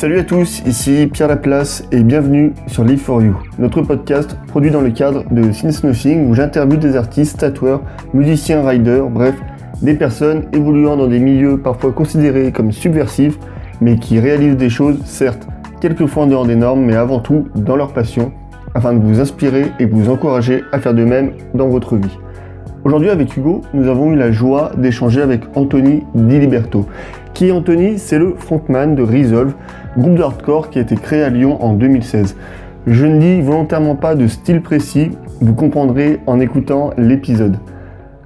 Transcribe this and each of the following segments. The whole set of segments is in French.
Salut à tous, ici Pierre Laplace et bienvenue sur Live for You, notre podcast produit dans le cadre de Since Nothing où j'interviewe des artistes, tatoueurs, musiciens, riders, bref, des personnes évoluant dans des milieux parfois considérés comme subversifs, mais qui réalisent des choses, certes, quelquefois en dehors des normes, mais avant tout dans leur passion, afin de vous inspirer et vous encourager à faire de même dans votre vie. Aujourd'hui avec Hugo, nous avons eu la joie d'échanger avec Anthony Di Qui est Anthony C'est le frontman de Resolve, groupe de hardcore qui a été créé à Lyon en 2016. Je ne dis volontairement pas de style précis, vous comprendrez en écoutant l'épisode.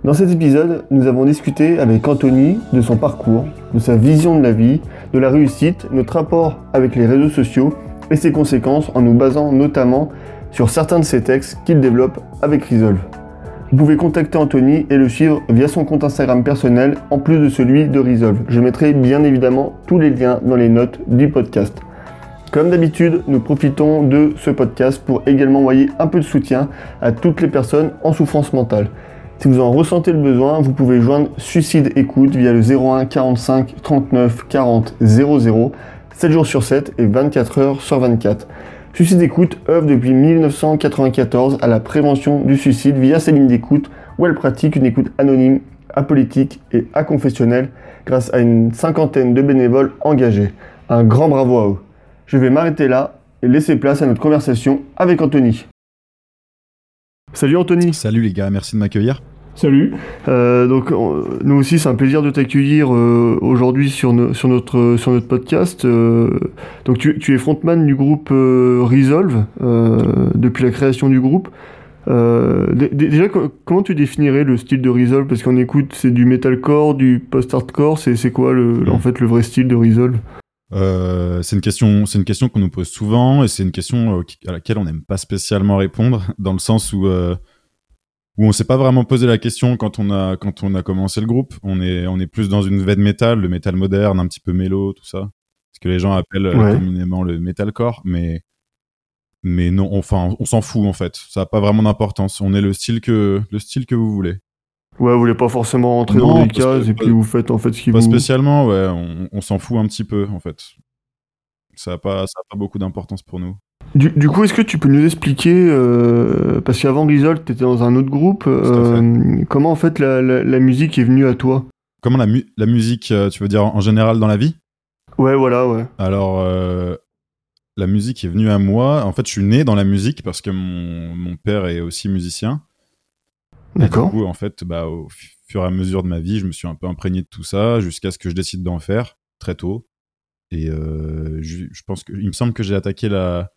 Dans cet épisode, nous avons discuté avec Anthony de son parcours, de sa vision de la vie, de la réussite, notre rapport avec les réseaux sociaux et ses conséquences en nous basant notamment sur certains de ses textes qu'il développe avec Resolve. Vous pouvez contacter Anthony et le suivre via son compte Instagram personnel en plus de celui de Resolve. Je mettrai bien évidemment tous les liens dans les notes du podcast. Comme d'habitude, nous profitons de ce podcast pour également envoyer un peu de soutien à toutes les personnes en souffrance mentale. Si vous en ressentez le besoin, vous pouvez joindre Suicide Écoute via le 01 45 39 40 00, 7 jours sur 7 et 24 heures sur 24. Suicide Écoute œuvre depuis 1994 à la prévention du suicide via ses lignes d'écoute où elle pratique une écoute anonyme, apolitique et aconfessionnelle grâce à une cinquantaine de bénévoles engagés. Un grand bravo à eux. Je vais m'arrêter là et laisser place à notre conversation avec Anthony. Salut Anthony. Salut les gars, merci de m'accueillir. Salut. Euh, donc nous aussi c'est un plaisir de t'accueillir euh, aujourd'hui sur, sur, notre, sur notre podcast. Euh, donc tu, tu, es frontman du groupe Resolve depuis la création du groupe. déjà comment tu définirais le style de Resolve? Parce qu'on écoute c'est du metalcore, du post-hardcore, c'est quoi le, en fait le vrai style de Resolve? C'est une question, c'est une question qu'on nous pose souvent et c'est une question à laquelle on n'aime pas spécialement répondre dans le sens où où on s'est pas vraiment posé la question quand on a quand on a commencé le groupe. On est on est plus dans une veine métal, le métal moderne, un petit peu mélo, tout ça, ce que les gens appellent euh, communément le metalcore, mais mais non, enfin on s'en fout en fait. Ça a pas vraiment d'importance. On est le style que le style que vous voulez. Ouais, vous voulez pas forcément rentrer dans les cases et puis vous faites en fait ce qui vous. Pas spécialement, ouais. On, on s'en fout un petit peu en fait. Ça a pas ça a pas beaucoup d'importance pour nous. Du, coup, est-ce que tu peux nous expliquer, euh, parce qu'avant Grisol, tu étais dans un autre groupe, euh, comment en fait la, musique est venue à toi? Comment la, la musique, euh, tu veux dire en général dans la vie? Ouais, voilà, ouais. Alors, la musique est venue à moi. En fait, je suis né dans la musique parce que mon, mon père est aussi musicien. D'accord. Du coup, en fait, bah, au fur et à mesure de ma vie, je me suis un peu imprégné de tout ça jusqu'à ce que je décide d'en faire très tôt. Et je, je, pense que, il me semble que j'ai attaqué la,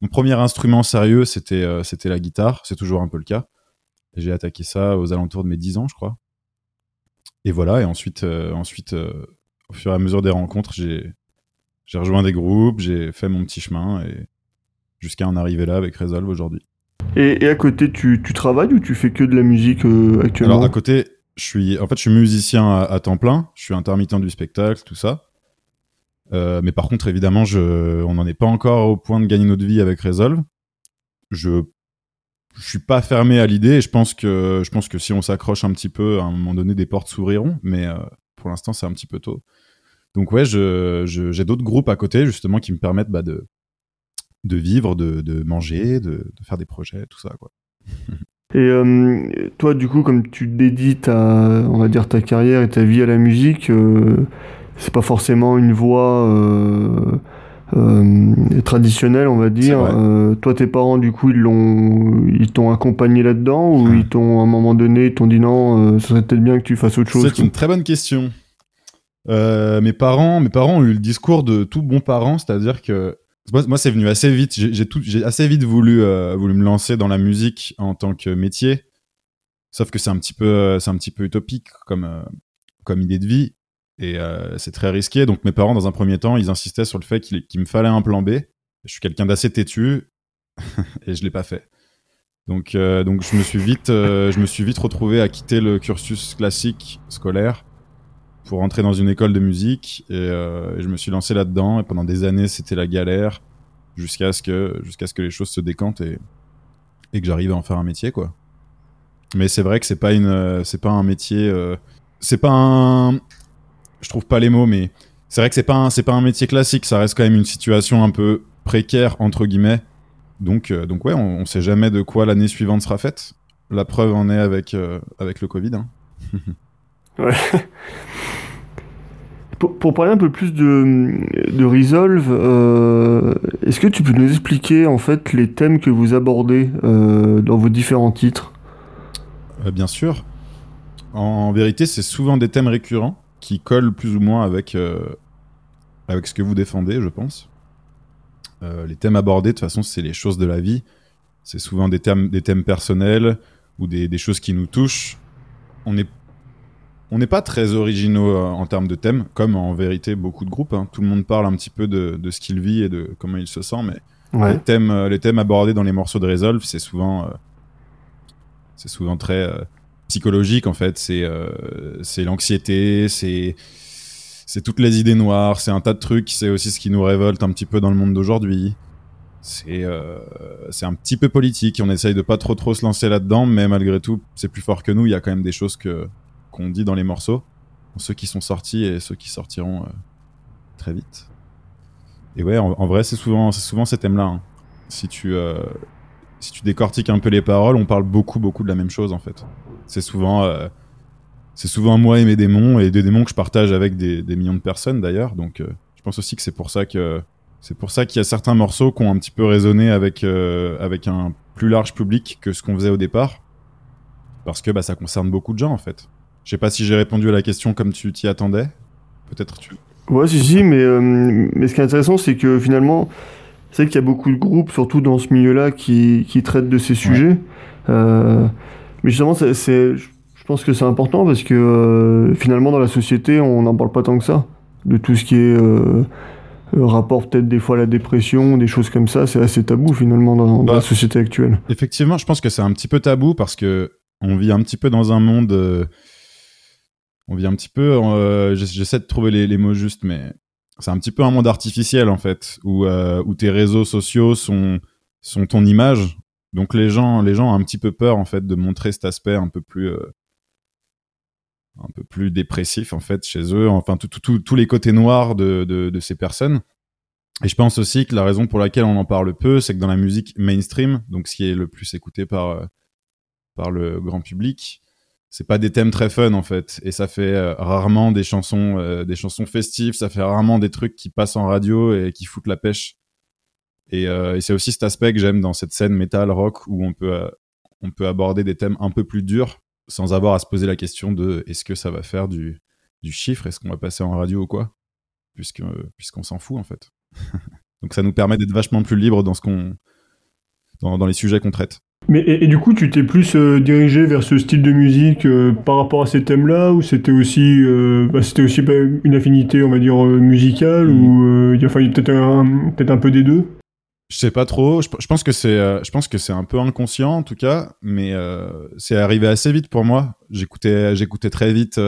mon premier instrument sérieux, c'était euh, c'était la guitare. C'est toujours un peu le cas. J'ai attaqué ça aux alentours de mes 10 ans, je crois. Et voilà. Et ensuite, euh, ensuite euh, au fur et à mesure des rencontres, j'ai j'ai rejoint des groupes, j'ai fait mon petit chemin et jusqu'à en arriver là avec Resolve aujourd'hui. Et, à côté, tu, tu, travailles ou tu fais que de la musique actuellement? Alors à côté, je suis en fait je suis musicien à temps plein. Je suis intermittent du spectacle, tout ça. Euh, mais par contre, évidemment, on n'en est pas encore au point de gagner notre vie avec Resolve. Je, je suis pas fermé à l'idée et je pense que, si on s'accroche un petit peu, à un moment donné, des portes s'ouvriront. Mais euh, pour l'instant, c'est un petit peu tôt. Donc ouais, j'ai d'autres groupes à côté justement qui me permettent bah, de, vivre, de, manger, de, faire des projets, tout ça. Et euh, toi, du coup, comme tu dédies ta, on va dire ta carrière et ta vie à la musique, c'est pas forcément une voie euh, euh, traditionnelle, on va dire. Euh, toi, tes parents, du coup, ils l'ont, ils t'ont accompagné là-dedans ou ils t'ont, à un moment donné, ils t'ont dit non, ce serait peut-être bien que tu fasses autre chose. C'est une très bonne question. mes parents, mes parents ont eu le discours de tout bon parent, c'est-à-dire que moi, c'est venu assez vite. J'ai tout, j'ai assez vite voulu, voulu me lancer dans la musique en tant que métier. Sauf que c'est un petit peu, c'est un petit peu utopique comme, comme idée de vie. Et euh, c'est très risqué. Donc mes parents, dans un premier temps, ils insistaient sur le fait qu'il me fallait un plan B. Je suis quelqu'un d'assez têtu et je l'ai pas fait. Donc, euh, donc je me suis vite, euh, je me suis vite retrouvé à quitter le cursus classique scolaire pour entrer dans une école de musique et, je me suis lancé là-dedans. Et pendant des années, c'était la galère jusqu'à ce que, jusqu'à ce que les choses se décantent et, et que j'arrive à en faire un métier, quoi. Mais c'est vrai que c'est pas une, c'est pas un métier, c'est pas un, je trouve pas les mots, mais c'est vrai que c'est pas un, c'est pas un métier classique, ça reste quand même une situation un peu précaire entre guillemets. Donc, euh, donc ouais, on, on sait jamais de quoi l'année suivante sera faite. La preuve en est avec avec le Covid. Hein. ouais. Pour, parler un peu plus de, de Resolve, euh, est-ce que tu peux nous expliquer en fait les thèmes que vous abordez euh, dans vos différents titres? Euh, Bien sûr. En, vérité, c'est souvent des thèmes récurrents qui collent plus ou moins avec, avec ce que vous défendez, je pense. les thèmes abordés, de toute façon, c'est les choses de la vie. C'est souvent des thèmes, des thèmes personnels ou des, des choses qui nous touchent. On est on n'est pas très originaux euh, en termes de thèmes, comme en vérité beaucoup de groupes. Hein. Tout le monde parle un petit peu de, ce qu'il vit et de comment il se sent, mais les, thèmes, euh, les thèmes abordés dans les morceaux de Resolve, c'est souvent, euh, c'est souvent très psychologique en fait. C'est c'est l'anxiété, c'est c'est toutes les idées noires, c'est un tas de trucs. C'est aussi ce qui nous révolte un petit peu dans le monde d'aujourd'hui. C'est c'est un petit peu politique. On essaye de pas trop trop se lancer là-dedans, mais malgré tout, c'est plus fort que nous. Il y a quand même des choses que qu'on dit dans les morceaux, ceux qui sont sortis et ceux qui sortiront euh, très vite. Et ouais, en, vrai, c'est souvent, c'est souvent ces thèmes-là. Hein. Si tu, euh, si tu décortiques un peu les paroles, on parle beaucoup, beaucoup de la même chose en fait. C'est souvent, euh, c'est souvent moi et mes démons et des démons que je partage avec des, millions de personnes d'ailleurs. Donc, je pense aussi que c'est pour ça que c'est pour ça qu'il y a certains morceaux qui ont un petit peu résonné avec avec un plus large public que ce qu'on faisait au départ, parce que bah, ça concerne beaucoup de gens en fait. Je sais pas si j'ai répondu à la question comme tu t'y attendais. Peut-être tu. Ouais, si, si, mais, euh, mais ce qui est intéressant, c'est que finalement, c'est qu'il y a beaucoup de groupes, surtout dans ce milieu-là, qui, qui traitent de ces sujets. Euh, mais justement, c'est, je pense que c'est important parce que euh, finalement, dans la société, on n'en parle pas tant que ça. De tout ce qui est rapport peut-être des fois à la dépression, des choses comme ça, c'est assez tabou finalement dans, dans la bah, société actuelle. Effectivement, je pense que c'est un petit peu tabou parce que on vit un petit peu dans un monde on vit un petit peu. Euh, j'essaie de trouver les, mots justes, mais c'est un petit peu un monde artificiel en fait, où, euh, où tes réseaux sociaux sont, sont ton image. Donc les gens, les gens ont un petit peu peur en fait de montrer cet aspect un peu plus, euh, un peu plus dépressif en fait chez eux. Enfin, tous les côtés noirs de, ces personnes. Et je pense aussi que la raison pour laquelle on en parle peu, c'est que dans la musique mainstream, donc ce qui est le plus écouté par, par le grand public, c'est pas des thèmes très fun en fait et ça fait euh, rarement des chansons euh, des chansons festives ça fait rarement des trucs qui passent en radio et qui foutent la pêche et, euh, et c'est aussi cet aspect que j'aime dans cette scène metal rock où on peut on peut aborder des thèmes un peu plus durs sans avoir à se poser la question de est-ce que ça va faire du du chiffre? Est-ce qu'on va passer en radio ou quoi? Puisque puisqu'on s'en fout en fait. Donc ça nous permet d'être vachement plus libre dans dans, les sujets qu'on traite. Mais et, du coup, tu t'es plus euh, dirigé vers ce style de musique euh, par rapport à ces thèmes-là, ou c'était aussi, euh, bah, c'était aussi une affinité, on va dire musicale, ou il y a, peut-être un, peut-être un peu des deux? Je sais pas trop. Je, pense que c'est, je pense que c'est un peu inconscient en tout cas, mais c'est arrivé assez vite pour moi. J'écoutais, j'écoutais très vite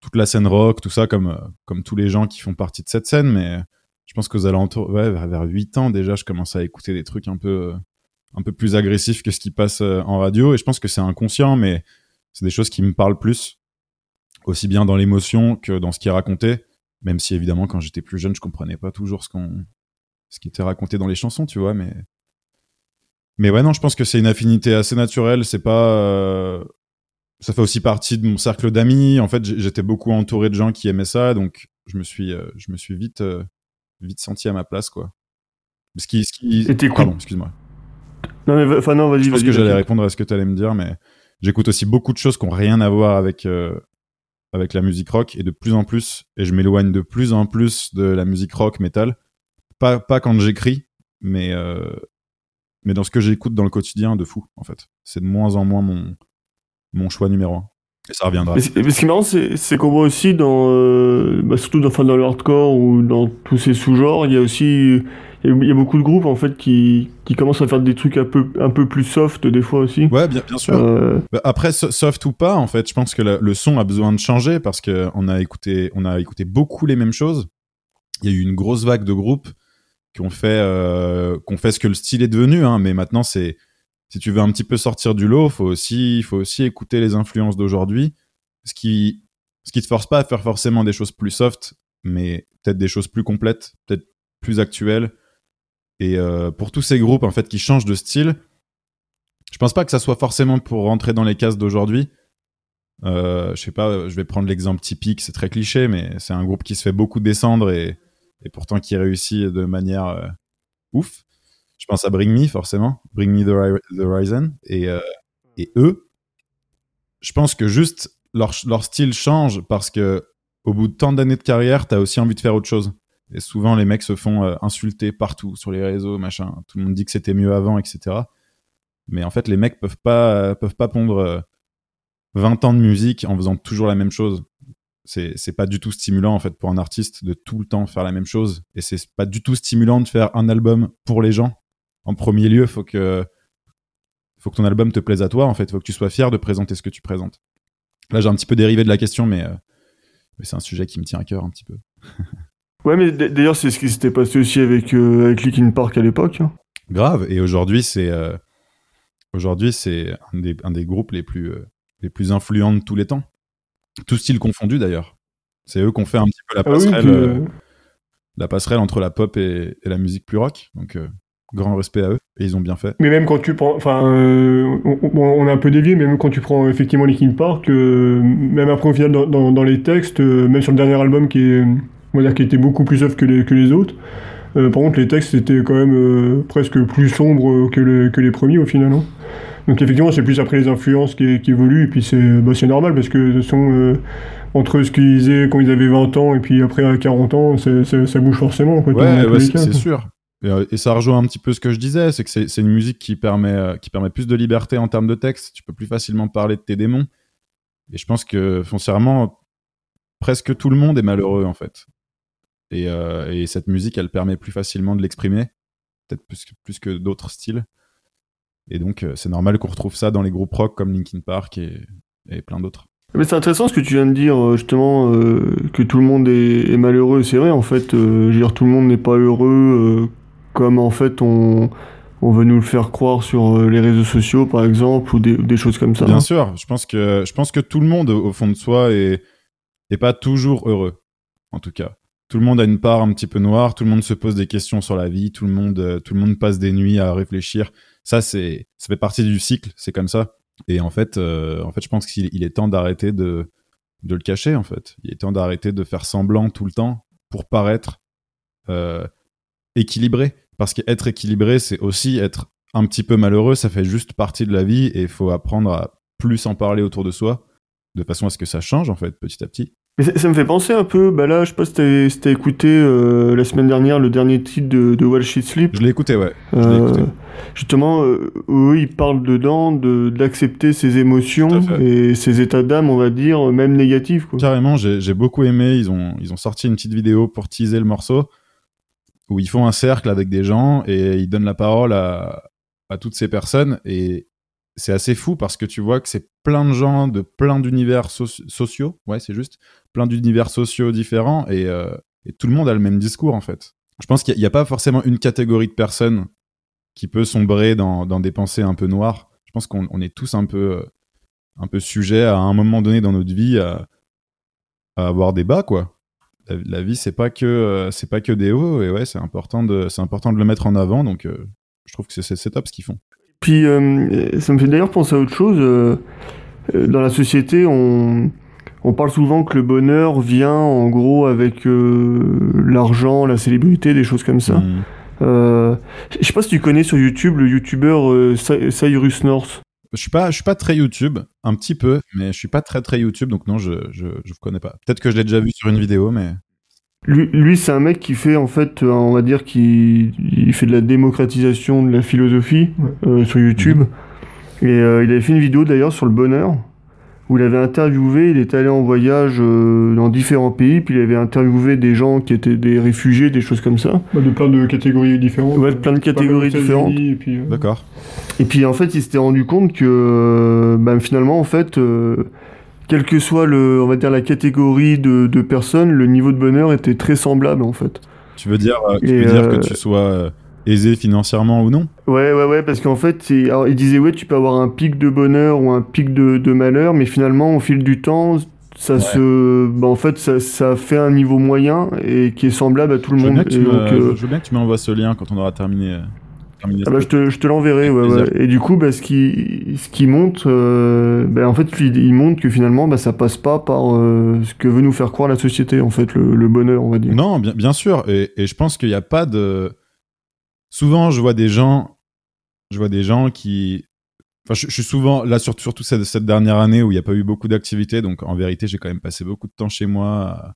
toute la scène rock, tout ça, comme comme tous les gens qui font partie de cette scène, mais je pense qu'aux alentours, ouais, vers, vers 8 ans déjà, je commençais à écouter des trucs un peu un peu plus agressif que ce qui passe euh, en radio. Et je pense que c'est inconscient, mais c'est des choses qui me parlent plus, aussi bien dans l'émotion que dans ce qui est raconté. Même si évidemment, quand j'étais plus jeune, je comprenais pas toujours ce qu'on, ce qui était raconté dans les chansons, tu vois. Mais, mais ouais, non, je pense que c'est une affinité assez naturelle. C'est pas, euh, ça fait aussi partie de mon cercle d'amis. En fait, j'étais beaucoup entouré de gens qui aimaient ça, donc je me suis, euh, je me suis vite, vite senti à ma place, quoi. Ce qui, ce qui... Pardon, excuse-moi. Non, mais enfin, non, vas-y. Je pense que j'allais répondre à ce que tu allais me dire, mais j'écoute aussi beaucoup de choses qui n'ont rien à voir avec, euh, avec la musique rock et de plus en plus, et je m'éloigne de plus en plus de la musique rock, metal. Pas, pas quand j'écris, mais, euh, mais dans ce que j'écoute dans le quotidien, de fou, en fait. C'est de moins en moins mon, mon choix numéro un. Et ça reviendra. Mais, ce qui est marrant, c'est qu'on voit aussi dans, euh, bah, surtout dans, dans le hardcore ou dans tous ces sous-genres, il y a aussi il y a beaucoup de groupes en fait qui, qui commencent à faire des trucs un peu, un peu plus soft des fois aussi. Ouais, bien, bien sûr. Euh, bah, après, soft ou pas, en fait, je pense que le son a besoin de changer parce qu'on a écouté, on a écouté beaucoup les mêmes choses. Il y a eu une grosse vague de groupes qui fait, euh, qui fait ce que le style est devenu, hein, mais maintenant c'est, si tu veux un petit peu sortir du lot, faut aussi, faut aussi écouter les influences d'aujourd'hui, ce qui, ce qui te force pas à faire forcément des choses plus soft, mais peut-être des choses plus complètes, peut-être plus actuelles. Et euh, pour tous ces groupes en fait qui changent de style, je pense pas que ça soit forcément pour rentrer dans les cases d'aujourd'hui. Euh, je sais pas, je vais prendre l'exemple typique, c'est très cliché, mais c'est un groupe qui se fait beaucoup descendre et, et pourtant qui réussit de manière euh, ouf. Je pense à Bring Me forcément, Bring Me the, the Horizon et, euh, et eux. Je pense que juste leur, style change parce que au bout de tant d'années de carrière, t'as aussi envie de faire autre chose. Et souvent, les mecs se font euh, insulter partout sur les réseaux, machin. Tout le monde dit que c'était mieux avant, etc. Mais en fait, les mecs peuvent pas, peuvent pas pondre euh, 20 ans de musique en faisant toujours la même chose. C'est, pas du tout stimulant, en fait, pour un artiste de tout le temps faire la même chose. Et c'est pas du tout stimulant de faire un album pour les gens. En premier lieu, faut que, faut que ton album te plaise à toi, en fait. Faut que tu sois fier de présenter ce que tu présentes. Là, j'ai un petit peu dérivé de la question, mais, euh, mais c'est un sujet qui me tient à cœur un petit peu. Ouais, mais d'ailleurs, c'est ce qui s'était passé aussi avec, euh, avec Linkin Park à l'époque. hein. Grave. Et aujourd'hui, c'est euh, aujourd'hui c'est un des, un des groupes les plus euh, les plus influents de tous les temps. Tout style confondu d'ailleurs. C'est eux qui ont fait un petit peu la Ah oui, passerelle, puis, euh, euh, la passerelle entre la pop et, et la musique plus rock. Donc euh, grand respect à eux et ils ont bien fait. Mais même quand tu prends, enfin, euh, on, on- a un peu dévié, mais même quand tu prends effectivement Linkin Park, euh, même après au final dans, dans, dans les textes, euh, même sur le dernier album qui est, on va dire qui était beaucoup plus off que les, que les autres, par contre les textes étaient quand même presque plus sombres que, les- que les premiers au final. hein. Donc effectivement c'est plus après les influences qui, qui évoluent et puis c'est bah, normal parce que de toute façon, euh, entre ce qu'ils disaient quand ils avaient 20 ans et puis après à 40 ans, ça bouge forcément. Quoi, Ouais, les c'est sûr. Et, euh, et ça rejoint un petit peu ce que je disais, c'est que c'est une musique qui permet, euh, qui permet plus de liberté en termes de texte. Tu peux plus facilement parler de tes démons. Et je pense que foncièrement, presque tout le monde est malheureux en fait. Et, euh, et cette musique, elle permet plus facilement de l'exprimer, peut-être plus, que- plus que d'autres styles. Et donc, euh, c'est normal qu'on retrouve ça dans les groupes rock comme Linkin Park et, et plein d'autres. Mais c'est intéressant ce que tu viens de dire, euh, justement, euh, que tout le monde est, est malheureux. C'est vrai, en fait, euh, je veux dire, tout le monde n'est pas heureux, euh, comme en fait on, on veut nous le faire croire sur les réseaux sociaux, par exemple, ou des, choses comme ça. Bien sûr, je pense que je pense que tout le monde au fond de soi est est pas toujours heureux. En tout cas, tout le monde a une part un petit peu noire. Tout le monde se pose des questions sur la vie. Tout le monde tout le monde passe des nuits à réfléchir. Ça c'est ça fait partie du cycle. C'est comme ça. Et en fait, euh, en fait, je pense qu'il il est temps d'arrêter de de le cacher. En fait, il est temps d'arrêter de faire semblant tout le temps pour paraître euh, équilibré. Parce qu'être équilibré, c'est aussi être un petit peu malheureux. Ça fait juste partie de la vie et il faut apprendre à plus en parler autour de soi, de façon à ce que ça change en fait petit à petit. Mais ça, ça me fait penser un peu, bah là, je sais pas si t'as si écouté euh, la semaine dernière le dernier titre de, de Wall Street Sleep. Je l'ai écouté, ouais. je Euh, écouté. justement, euh, eux, ils parlent dedans de d'accepter ses émotions et ses états d'âme, on va dire, même négatifs. Quoi. Carrément, j'ai beaucoup aimé. Ils ont, ils ont sorti une petite vidéo pour teaser le morceau où ils font un cercle avec des gens et ils donnent la parole à, à toutes ces personnes. Et c'est assez fou parce que tu vois que c'est plein de gens de plein d'univers soci- sociaux. Ouais, c'est juste. Plein d'univers sociaux différents et, euh, et tout le monde a le même discours en fait. Je pense qu'il n'y a, pas forcément une catégorie de personnes qui peut sombrer dans, des pensées un peu noires. Je pense qu'on on est tous un peu, euh, un peu sujets à un moment donné dans notre vie à, avoir des bas quoi. La, la vie c'est pas que euh, c'est pas que des hauts et ouais c'est important de c'est important de le mettre en avant donc je trouve que c'est top ce qu'ils font. Puis, euh, ça me fait d'ailleurs penser à autre chose. euh, euh, dans la société, on, on parle souvent que le bonheur vient en gros avec euh, l'argent, la célébrité, des choses comme ça. Mm. Euh, je sais pas si tu connais sur YouTube le youtubeur euh, Cy- Cyrus North. Je suis pas je suis pas très YouTube un petit peu mais je suis pas très très YouTube donc non je je connais pas. Peut-être que je l'ai déjà vu sur une vidéo mais Lui, lui, c'est un mec qui fait en fait, euh, on va dire qu'il il fait de la démocratisation de la philosophie euh, sur YouTube. Et euh, il avait fait une vidéo d'ailleurs sur le bonheur où il avait interviewé, il était allé en voyage euh, dans différents pays, puis il avait interviewé des gens qui étaient des réfugiés, des choses comme ça. Bah, de plein de catégories différentes. Ouais, plein de catégories différentes. États-Unis, Et puis, euh, d'accord. Et puis en fait, il s'était rendu compte que euh, ben, finalement, en fait, euh, quelle que soit le, on va dire la catégorie de, de personnes, le niveau de bonheur était très semblable en fait. Tu veux dire euh, tu veux dire euh, que tu sois euh, aisé financièrement ou non? Ouais, ouais, ouais, parce qu'en fait, alors, il disait, ouais, tu peux avoir un pic de bonheur ou un pic de, de malheur, mais finalement, au fil du temps, ça se, bah, en fait, ça, ça, fait un niveau moyen et qui est semblable à tout le monde. je, veux bien que tu m'envoies ce lien quand on aura terminé. Ah bah, je te, je te l'enverrai, ouais, ouais, Et du coup, bah, ce qui, ce qui montre, euh, bah, en fait, il, montre que finalement, ça passe pas par euh, ce que veut nous faire croire la société, en fait, le, bonheur, on va dire. Non, bien, bien sûr. Et, et je pense qu'il n'y a pas de. Souvent, je vois des gens, je vois des gens qui. Enfin, je, suis souvent là, surtout, surtout cette, cette dernière année où il n'y a pas eu beaucoup d'activités. Donc, en vérité, j'ai quand même passé beaucoup de temps chez moi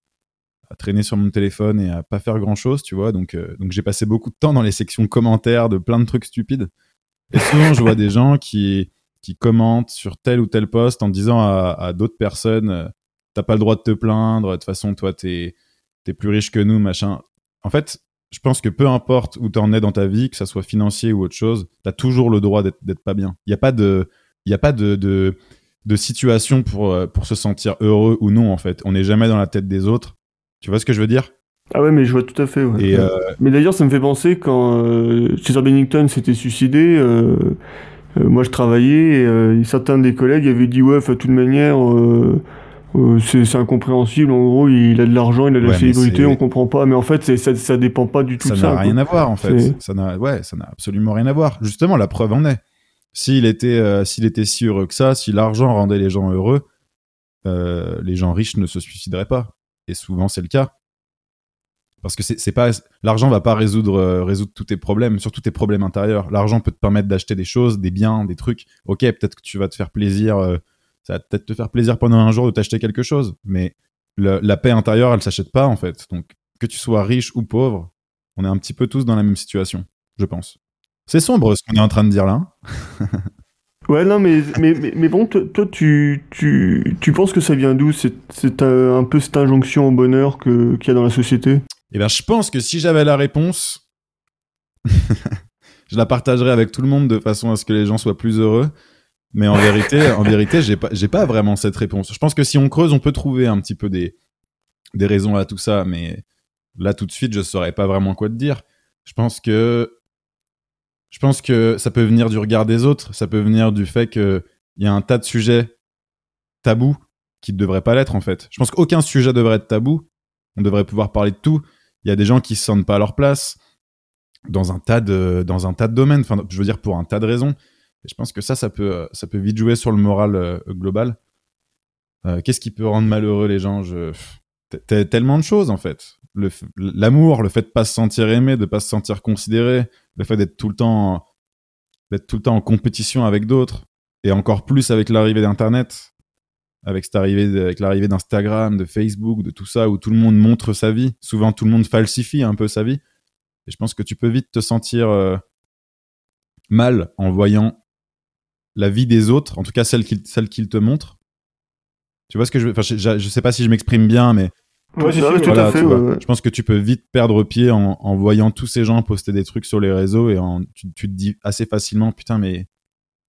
à traîner sur mon téléphone et à pas faire grand chose, tu vois. Donc, euh, donc j'ai passé beaucoup de temps dans les sections commentaires de plein de trucs stupides. Et souvent, je vois des gens qui, qui commentent sur tel ou tel poste en disant à, d'autres personnes euh, T'as pas le droit de te plaindre, de toute façon, toi, t'es es plus riche que nous, machin. En fait, je pense que peu importe où t'en es dans ta vie, que ça soit financier ou autre chose, t'as toujours le droit d'être pas bien. Il n'y a pas de. Y a pas de, de situation pour, euh, pour se sentir heureux ou non, en fait. On n'est jamais dans la tête des autres. Tu vois ce que je veux dire? Ah ouais, mais je vois tout à fait. Ouais. Euh, mais d'ailleurs, ça me fait penser quand euh, César Bennington s'était suicidé. Euh, moi, je travaillais et certains des collègues avaient dit ouais, de toute manière, c'est incompréhensible. En gros, il a de l'argent, il a de la célébrité, on comprend pas. Mais en fait, ça, ça dépend pas du tout ça de ça. Ça n'a rien à voir en fait. Ça n'a ouais, ça n'a absolument rien à voir. Justement, la preuve en est. S'il était, s'il était si heureux que ça, si l'argent rendait les gens heureux, les gens riches ne se suicideraient pas. Et souvent, c'est le cas. Parce que c'est pas l'argent va pas résoudre euh, résoudre tous tes problèmes, surtout tes problèmes intérieurs. L'argent peut te permettre d'acheter des choses, des biens, des trucs. Ok, peut-être que tu vas te faire plaisir, euh, ça va peut-être te faire plaisir pendant un jour de t'acheter quelque chose, mais la paix intérieure, elle s'achète pas en fait. Donc que tu sois riche ou pauvre, on est un petit peu tous dans la même situation, je pense. C'est sombre ce qu'on est en train de dire là. Ouais, non, mais, mais, mais, bon, toi, tu, tu, tu penses que ça vient d'où C'est un peu cette injonction au bonheur qu'il y a dans la société? Eh bien, je pense que si j'avais la réponse, je la partagerais avec tout le monde de façon à ce que les gens soient plus heureux. Mais en vérité, en vérité, j'ai pas, j'ai pas vraiment cette réponse. Je pense que si on creuse, on peut trouver un petit peu des, des raisons à tout ça, mais là, tout de suite, je saurais pas vraiment quoi te dire. Je pense que je pense que ça peut venir du regard des autres, ça peut venir du fait qu'il y a un tas de sujets tabous qui ne devraient pas l'être en fait. Je pense qu'aucun sujet devrait être tabou, on devrait pouvoir parler de tout. Il y a des gens qui se sentent pas à leur place dans un tas de, domaines, enfin, je veux dire pour un tas de raisons. Et je pense que ça, ça peut, ça peut vite jouer sur le moral euh, global. Euh, qu'est-ce qui peut rendre malheureux les gens? Tellement de choses en fait l'amour, le, fait de pas se sentir aimé, de pas se sentir considéré, le fait d'être tout le temps d'être tout le temps en compétition avec d'autres et encore plus avec l'arrivée d'internet, avec cette avec l'arrivée d'Instagram, de Facebook, de tout ça où tout le monde montre sa vie, souvent tout le monde falsifie un peu sa vie et je pense que tu peux vite te sentir euh, mal en voyant la vie des autres, en tout cas celle qu'ils celle te montrent. Tu vois ce que je veux enfin, je, je sais pas si je m'exprime bien mais Ouais, tout à fait. Je pense que tu peux vite perdre pied en, en, voyant tous ces gens poster des trucs sur les réseaux et en, tu, tu, te dis assez facilement, putain, mais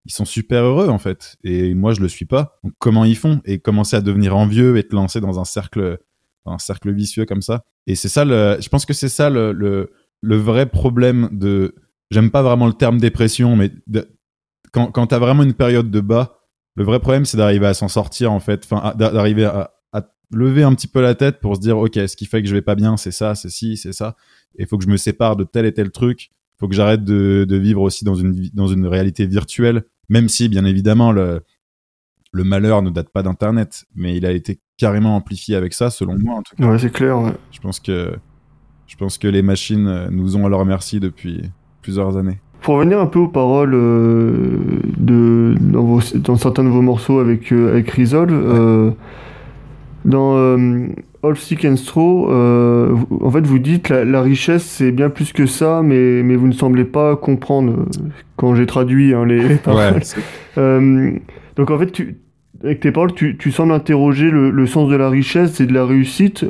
ils sont super heureux en fait. Et moi, je le suis pas. Donc, comment ils font? Et commencer à devenir envieux et te lancer dans un cercle, un cercle vicieux comme ça. Et c'est ça, le, je pense que c'est ça le, le, le, vrai problème de. J'aime pas vraiment le terme dépression, mais quand, quand tu as vraiment une période de bas, le vrai problème, c'est d'arriver à s'en sortir en fait, enfin, d'arriver à, lever un petit peu la tête pour se dire ok ce qui fait que je vais pas bien c'est ça c'est ci c'est ça. Il faut que je me sépare de tel et tel truc. Il faut que j'arrête de, de, vivre aussi dans une dans une réalité virtuelle même si bien évidemment le le malheur ne date pas d'internet mais il a été carrément amplifié avec ça selon moi en tout cas. Ouais c'est clair ouais. je pense que je pense que les machines nous ont à leur merci depuis plusieurs années. Pour revenir un peu aux paroles euh, de dans, dans, certains de vos morceaux avec euh, avec Rizol euh, dans euh, All Sick and Straw, euh, en fait, vous dites la, la richesse c'est bien plus que ça, mais, mais vous ne semblez pas comprendre euh, quand j'ai traduit hein, les, paroles. Euh, donc en fait, tu, avec tes paroles, tu, tu sembles interroger le, le, sens de la richesse et de la réussite.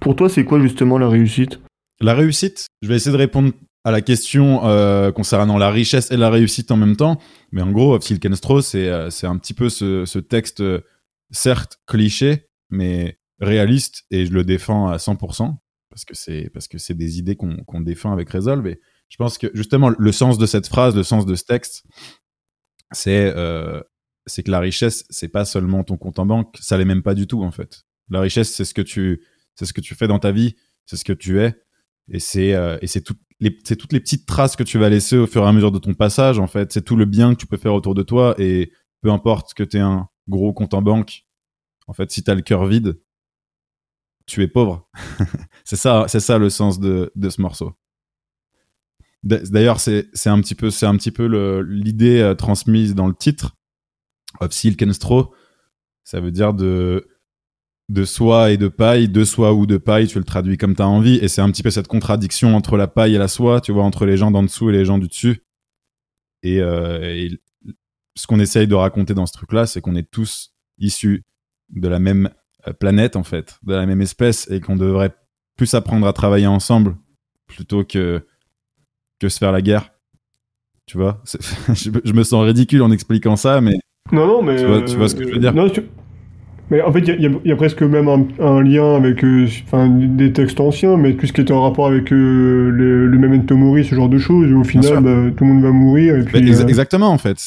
Pour toi, c'est quoi justement la réussite? La réussite, je vais essayer de répondre à la question concernant la richesse et la réussite en même temps. Mais en gros, Silk and Straw, c'est un petit peu ce, ce texte certes cliché, mais réaliste, et je le défends à 100%, parce que c'est, parce que c'est des idées qu'on défend avec Resolve. Et je pense que justement, le sens de cette phrase, le sens de ce texte, c'est euh, c'est que la richesse, c'est pas seulement ton compte en banque, ça l'est même pas du tout en fait. La richesse, c'est ce que tu, c'est ce que tu fais dans ta vie, c'est ce que tu es, et c'est euh, et c'est toutes les, c'est toutes les petites traces que tu vas laisser au fur et à mesure de ton passage en fait. C'est tout le bien que tu peux faire autour de toi, et peu importe que tu un gros compte en banque, en fait, si tu as le cœur vide, tu es pauvre. c'est ça, c'est ça le sens de, ce morceau. D'ailleurs, c'est un petit peu, c'est un petit peu l'idée euh, transmise dans le titre. Of Silk and Straw, ça veut dire de de soie et de paille, de soie ou de paille, tu le traduis comme tu as envie. Et c'est un petit peu cette contradiction entre la paille et la soie, tu vois, entre les gens d'en dessous et les gens du dessus. Et, euh, ce qu'on essaye de raconter dans ce truc-là, c'est qu'on est tous issus de la même euh, planète, en fait, de la même espèce, et qu'on devrait plus apprendre à travailler ensemble plutôt que que se faire la guerre. Tu vois, je, me sens ridicule en expliquant ça, mais. Non, non, mais. Tu vois, tu vois ce que je veux dire? non, Mais en fait, il y, a presque même un, lien avec euh, des textes anciens, mais tout ce qui était en rapport avec euh, le, le memento mori, ce genre de choses, où au final, bah, tout le monde va mourir. Et puis, euh, Exactement, en fait.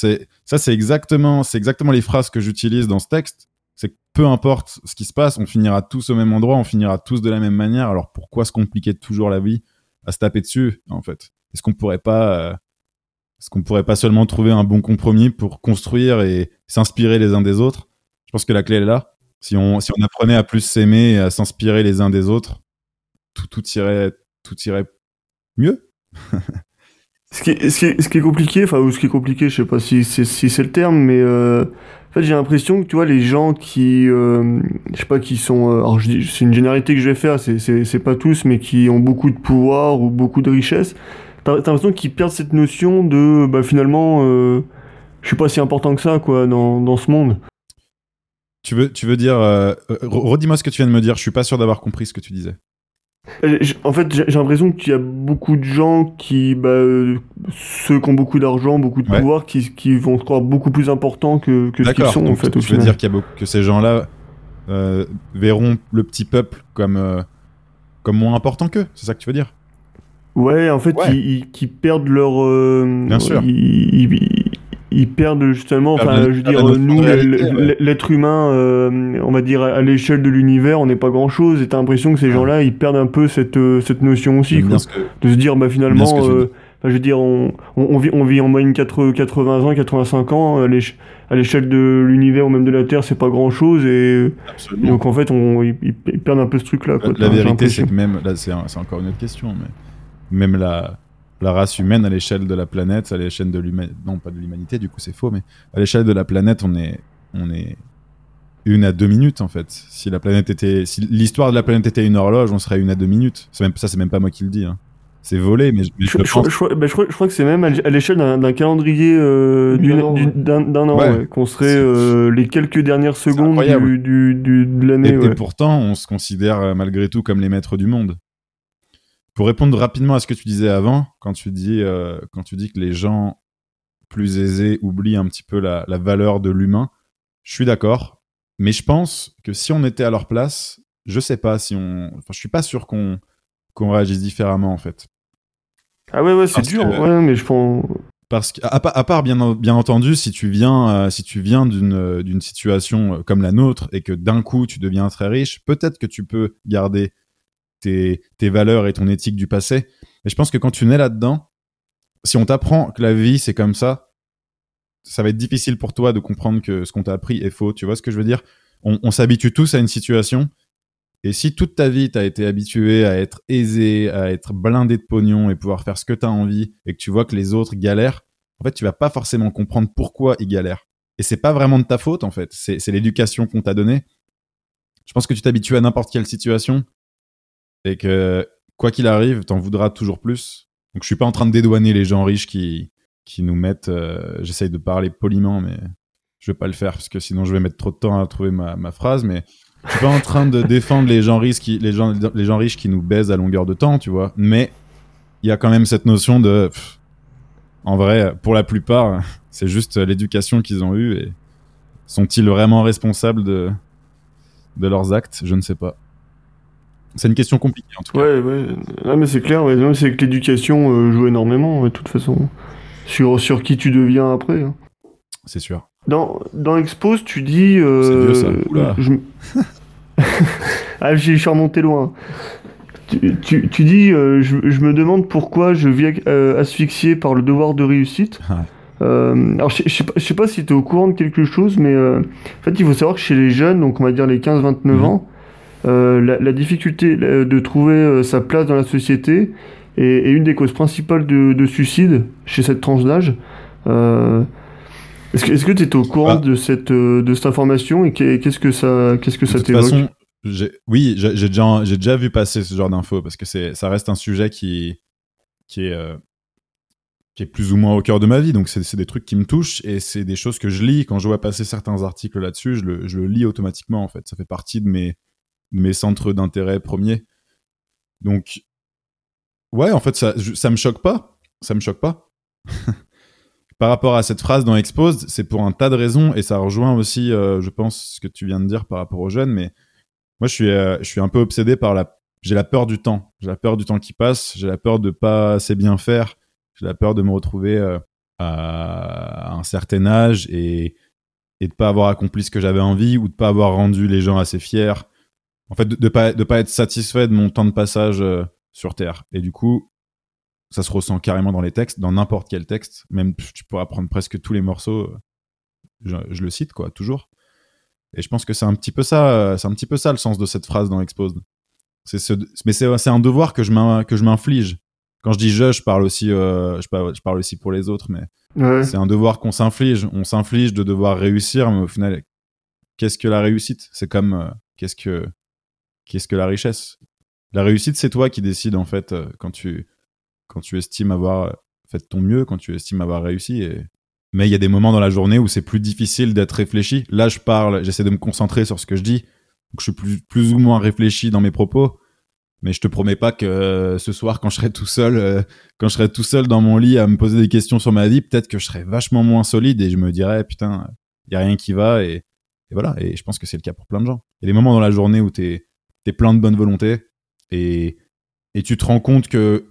Ça, c'est exactement, exactement les phrases que j'utilise dans ce texte. C'est que peu importe ce qui se passe, on finira tous au même endroit, on finira tous de la même manière. Alors pourquoi se compliquer toujours la vie à se taper dessus, en fait? Est-ce qu'on pourrait pas, euh, est-ce qu'on pourrait pas seulement trouver un bon compromis pour construire et s'inspirer les uns des autres? Je pense que la clé est là. Si on, si on apprenait à plus s'aimer et à s'inspirer les uns des autres, tout, tout irait, tout irait mieux. ce, qui est, ce, qui est, ce qui est compliqué, enfin, ou ce qui est compliqué, je sais pas si c'est si le terme, mais euh, en fait, j'ai l'impression que tu vois les gens qui, euh, je sais pas, qui sont, euh, alors c'est une généralité que je vais faire, c'est c'est pas tous, mais qui ont beaucoup de pouvoir ou beaucoup de richesse t'as l'impression qu'ils perdent cette notion de bah, finalement euh, je suis pas si important que ça quoi dans, dans ce monde. Tu veux, tu veux dire euh, redis-moi ce que tu viens de me dire, je suis pas sûr d'avoir compris ce que tu disais. En fait, j'ai l'impression qu'il y a beaucoup de gens qui, bah, ceux qui ont beaucoup d'argent, beaucoup de pouvoir, qui, qui, vont se croire beaucoup plus importants que, que ce qu'ils sont, en fait. Tu veux dire qu'il y a beaucoup, que ces gens-là verront le petit peuple comme, comme moins important qu'eux, c'est ça que tu veux dire? Ouais, en fait, Ils, perdent leur. Euh, Bien sûr. Ils, perdent justement, enfin, je veux dire, nous, l'être humain, euh, on va dire, à l'échelle de l'univers, on n'est pas grand chose, et t'as l'impression que ces gens-là, ils perdent un peu cette, euh, cette notion aussi, quoi. De se dire, bah finalement, je veux dire, on, on, vit, on vit en moyenne 80 ans, 85 ans, à l'échelle de l'univers ou même de la Terre, c'est pas grand chose, et donc en fait, on, ils, perdent un peu ce truc-là. La, vérité, c'est que même, là, c'est encore une autre question, mais même la, la race humaine à l'échelle de la planète, à l'échelle de l'humanité, non pas de l'humanité, du coup c'est faux, mais à l'échelle de la planète, on est, on est une à deux minutes en fait. Si la planète était, si l'histoire de la planète était une horloge, on serait une à deux minutes. Même, ça, c'est même pas moi qui le dis. Hein. C'est volé, mais, je, je, crois, je, crois, que c'est même à l'échelle d'un calendrier euh, d'un an, qu'on serait euh, les quelques dernières secondes du, du, de l'année. Et, et, pourtant, on se considère euh, malgré tout comme les maîtres du monde. Pour répondre rapidement à ce que tu disais avant, quand tu dis, euh, quand tu dis que les gens plus aisés oublient un petit peu la, valeur de l'humain, je suis d'accord. Mais je pense que si on était à leur place, je sais pas si on. Enfin, je suis pas sûr qu'on réagisse différemment en fait. Ah ouais, ouais, c'est dur. ouais, mais je pense. Parce qu'à à part bien, bien entendu, si tu viens, euh, si tu viens d'une d'une situation euh, comme la nôtre et que d'un coup tu deviens très riche, peut-être que tu peux garder tes, valeurs et ton éthique du passé. Et je pense que quand tu nais là-dedans, si on t'apprend que la vie c'est comme ça, ça va être difficile pour toi de comprendre que ce qu'on t'a appris est faux. Tu vois ce que je veux dire? On, s'habitue tous à une situation. Et si toute ta vie t'as été habitué à être aisé, à être blindé de pognon et pouvoir faire ce que t'as envie, et que tu vois que les autres galèrent, en fait tu vas pas forcément comprendre pourquoi ils galèrent. Et c'est pas vraiment de ta faute en fait. C'est l'éducation qu'on t'a donnée. Je pense que tu t'habitues à n'importe quelle situation et que quoi qu'il arrive, t'en voudras toujours plus. Donc je suis pas en train de dédouaner les gens riches qui, qui nous mettent. Euh, j'essaye de parler poliment, mais je vais pas le faire parce que sinon je vais mettre trop de temps à trouver ma, ma phrase. Mais je suis pas en train de défendre les gens riches qui, les gens, les gens riches qui nous baisent à longueur de temps, tu vois. Mais il y a quand même cette notion de. en vrai, pour la plupart, c'est juste l'éducation qu'ils ont eue et sont-ils vraiment responsables de, de leurs actes? Je ne sais pas. C'est une question compliquée en tout cas. Ouais, ouais. mais c'est clair, ouais. c'est que l'éducation euh, joue énormément, de toute façon. Sur, sur qui tu deviens après. Hein. C'est sûr. dans, dans Expose, tu dis. Euh, C'est vieux, ça. Oula. je... ah, je suis remonté loin. Tu, tu, tu dis, euh, je, je me demande pourquoi je vis euh, asphyxié par le devoir de réussite. Euh, alors, je, je sais pas, je sais pas si tu es au courant de quelque chose, mais euh, en fait, il faut savoir que chez les jeunes, donc on va dire les 15-29 Mhm. ans, euh, la, la difficulté euh, de trouver euh, sa place dans la société est, est une des causes principales de, de suicide chez cette tranche d'âge. Est-ce que tu étais au courant Bah. de cette de cette information et qu'est- qu'est-ce que ça qu'est-ce que ça t'évoque? façon, oui, j'ai déjà, déjà vu passer ce genre d'infos parce que ça reste un sujet qui, qui est, euh, qui est plus ou moins au cœur de ma vie. Donc c'est, des trucs qui me touchent et c'est des choses que je lis. Quand je vois passer certains articles là-dessus, je le, je le lis automatiquement en fait. Ça fait partie de mes, mes centres d'intérêt premiers. Donc, ouais, en fait, ça, ça me choque pas. Ça me choque pas. Par rapport à cette phrase dans Exposed, c'est pour un tas de raisons et ça rejoint aussi, euh, je pense, ce que tu viens de dire par rapport aux jeunes. Mais moi, je suis, euh, je suis un peu obsédé par la. J'ai la peur du temps. J'ai la peur du temps qui passe. J'ai la peur de pas assez bien faire. J'ai la peur de me retrouver euh, à un certain âge et et de pas avoir accompli ce que j'avais envie ou de pas avoir rendu les gens assez fiers. En fait, de, de pas de pas être satisfait de mon temps de passage euh, sur Terre. Et du coup, ça se ressent carrément dans les textes, dans n'importe quel texte. Même tu pourras prendre presque tous les morceaux. euh, Je, je le cite quoi, toujours. Et je pense que c'est un petit peu ça, euh, c'est un petit peu ça le sens de cette phrase dans Exposed. C'est ce, mais c'est un devoir que je que je m'inflige. Quand je dis je, je parle aussi, euh, je parle, je parle aussi pour les autres, mais Ouais. c'est un devoir qu'on s'inflige. On s'inflige de devoir réussir, mais au final, qu'est-ce que la réussite? C'est comme euh, qu'est-ce que qu'est-ce que la richesse? La réussite, c'est toi qui décides en fait euh, quand tu quand tu estimes avoir euh, fait ton mieux, quand tu estimes avoir réussi. Et... Mais il y a des moments dans la journée où c'est plus difficile d'être réfléchi. Là, je parle, j'essaie de me concentrer sur ce que je dis. Donc, je suis plus, plus ou moins réfléchi dans mes propos. Mais je te promets pas que euh, ce soir, quand je serai tout seul, quand je serai tout seul dans mon lit à me poser des questions sur ma vie, peut-être que je serai vachement moins solide et je me dirais, putain, il y a rien qui va et, et voilà. Et je pense que c'est le cas pour plein de gens. Il y a des moments dans la journée où t'es es plein de bonne volonté et, et tu te rends compte que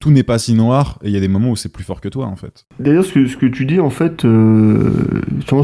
tout n'est pas si noir et il y a des moments où c'est plus fort que toi en fait. D'ailleurs, ce que, ce que tu dis, en fait, euh,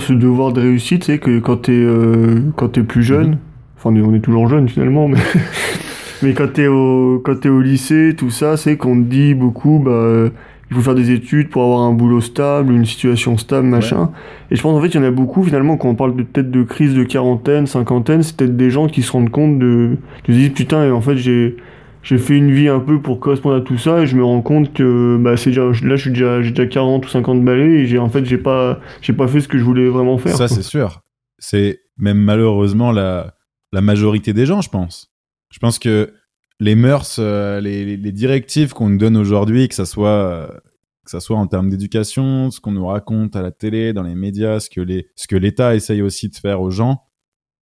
ce devoir de réussite, c'est que quand t'es euh, quand t'es plus jeune, Mhm. enfin, on est, on est toujours jeune finalement, mais, mais quand t'es au, quand t'es au lycée, tout ça, c'est qu'on te dit beaucoup, bah, il faut faire des études pour avoir un boulot stable, une situation stable, machin. Et je pense, en fait, il y en a beaucoup, finalement, quand on parle de- peut-être de crise de quarantaine, cinquantaine, c'est peut-être des gens qui se rendent compte de, de se disent, putain, en fait, j'ai, j'ai fait une vie un peu pour correspondre à tout ça et je me rends compte que bah c'est déjà là je suis déjà j'ai déjà 40 ou 50 balais et j'ai en fait j'ai pas j'ai pas fait ce que je voulais vraiment faire. Ça c'est sûr. C'est même malheureusement la, la majorité des gens je pense. Je pense que les mœurs, euh, les, directives qu'on nous donne aujourd'hui, que ça soit euh, soit en termes d'éducation, ce qu'on nous raconte à la télé, dans les médias, ce que l'État essaye aussi de faire aux gens,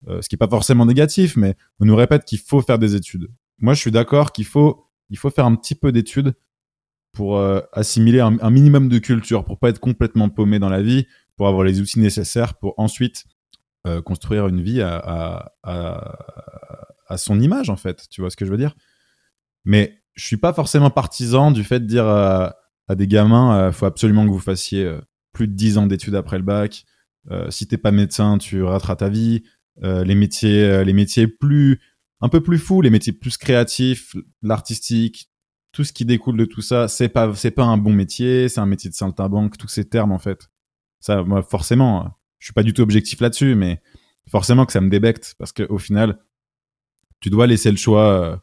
euh, ce qui est pas forcément négatif, mais on nous répète qu'il faut faire des études. Moi, je suis d'accord qu'il faut il faut faire un petit peu d'études pour assimiler un, minimum de culture, pour pas être complètement paumé dans la vie, pour avoir les outils nécessaires pour ensuite construire une vie à, à son image en fait. Tu vois ce que je veux dire? Mais je suis pas forcément partisan du fait de dire à, des gamins, euh, faut absolument que vous fassiez euh, plus de 10 ans d'études après le bac. Euh, si t'es pas médecin, tu rateras ta vie. Les métiers, les métiers plus, un peu plus fous, les métiers plus créatifs, l'artistique, tout ce qui découle de tout ça, c'est pas, c'est pas un bon métier, c'est un métier de saltimbanque, tous ces termes en fait. Ça, moi, forcément, je suis pas du tout objectif là-dessus, mais forcément que ça me débecte parce que au final, tu dois laisser le choix, euh,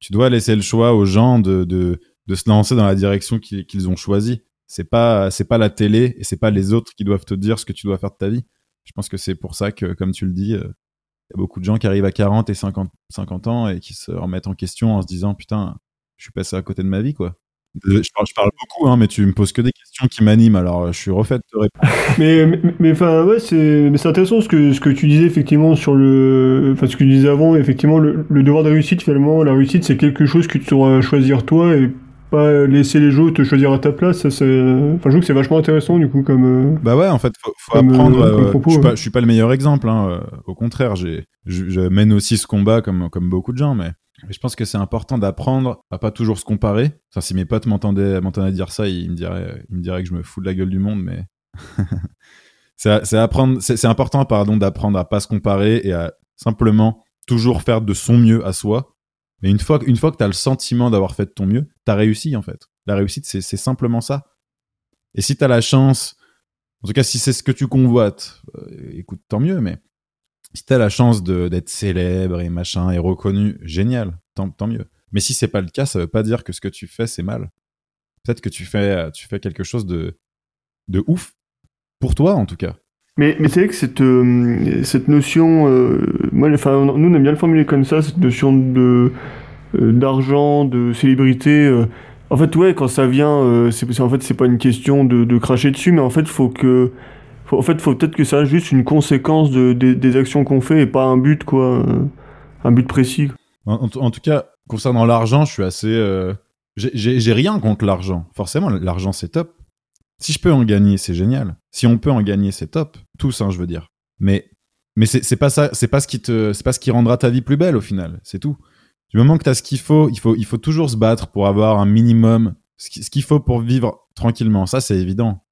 tu dois laisser le choix aux gens de, se lancer dans la direction qu'ils ont choisie. C'est pas, c'est pas la télé et c'est pas les autres qui doivent te dire ce que tu dois faire de ta vie. Je pense que c'est pour ça que, comme tu le dis, euh, il y a beaucoup de gens qui arrivent à 40 et 50, 50 ans et qui se remettent en question en se disant putain, je suis passé à côté de ma vie quoi. Je parle, je parle beaucoup, hein, mais tu me poses que des questions qui m'animent, alors euh, je suis refait de te répondre. Mais, mais, mais, enfin, ouais, c'est, mais c'est intéressant ce que, ce que tu disais effectivement sur le, enfin, ce que tu disais avant, effectivement, le, le devoir de réussite, finalement, la réussite, c'est quelque chose que tu dois choisir toi et pas laisser les autres te choisir à ta place. Ça, c'est, enfin, je trouve que c'est vachement intéressant, du coup, comme, euh, Bah ouais, en fait, faut, faut Comme, apprendre. euh, euh, propos, je, suis pas, je suis pas le meilleur exemple. Hein, euh, au contraire, j'ai, je, je mène aussi ce combat comme, comme beaucoup de gens, mais je pense que c'est important d'apprendre à pas toujours se comparer. Enfin, si mes potes m'entendaient, dire ça, ils me diraient, ils me diraient que je me fous de la gueule du monde, mais c'est c'est important, pardon, d'apprendre à pas se comparer et à simplement toujours faire de son mieux à soi. Mais une fois, une fois que tu as le sentiment d'avoir fait de ton mieux, tu as réussi en fait. La réussite, c'est simplement ça. Et si tu as la chance, en tout cas si c'est ce que tu convoites, euh, écoute, tant mieux, mais si tu as la chance d'être célèbre et machin et reconnu, génial, tant, tant mieux. Mais si c'est pas le cas, ça veut pas dire que ce que tu fais, c'est mal. Peut-être que tu fais, tu fais quelque chose de, de ouf, pour toi en tout cas. Mais, mais c'est vrai que cette, euh, cette notion, euh, moi, enfin, nous on aime bien le formuler comme ça, cette notion de euh, d'argent, de célébrité. en fait, ouais, quand ça vient, c'est en fait pas une question de, de, cracher dessus, mais en fait, faut que, en fait, faut peut-être que ça soit juste une conséquence de, des actions qu'on fait et pas un but, quoi, un but précis. En, tout cas, concernant l'argent, je suis assez, j'ai rien contre l'argent. Forcément, l'argent c'est top. Si je peux en gagner, c'est génial. Si on peut en gagner, c'est top. Tous, hein, je veux dire. Mais, mais c'est pas ça, c'est pas ce qui pas ce qui rendra ta vie plus belle au final. C'est tout. Du moment que tu as ce qu'il faut, il faut, il faut toujours se battre pour avoir un minimum, ce qu'il faut pour vivre tranquillement. Ça, c'est évident.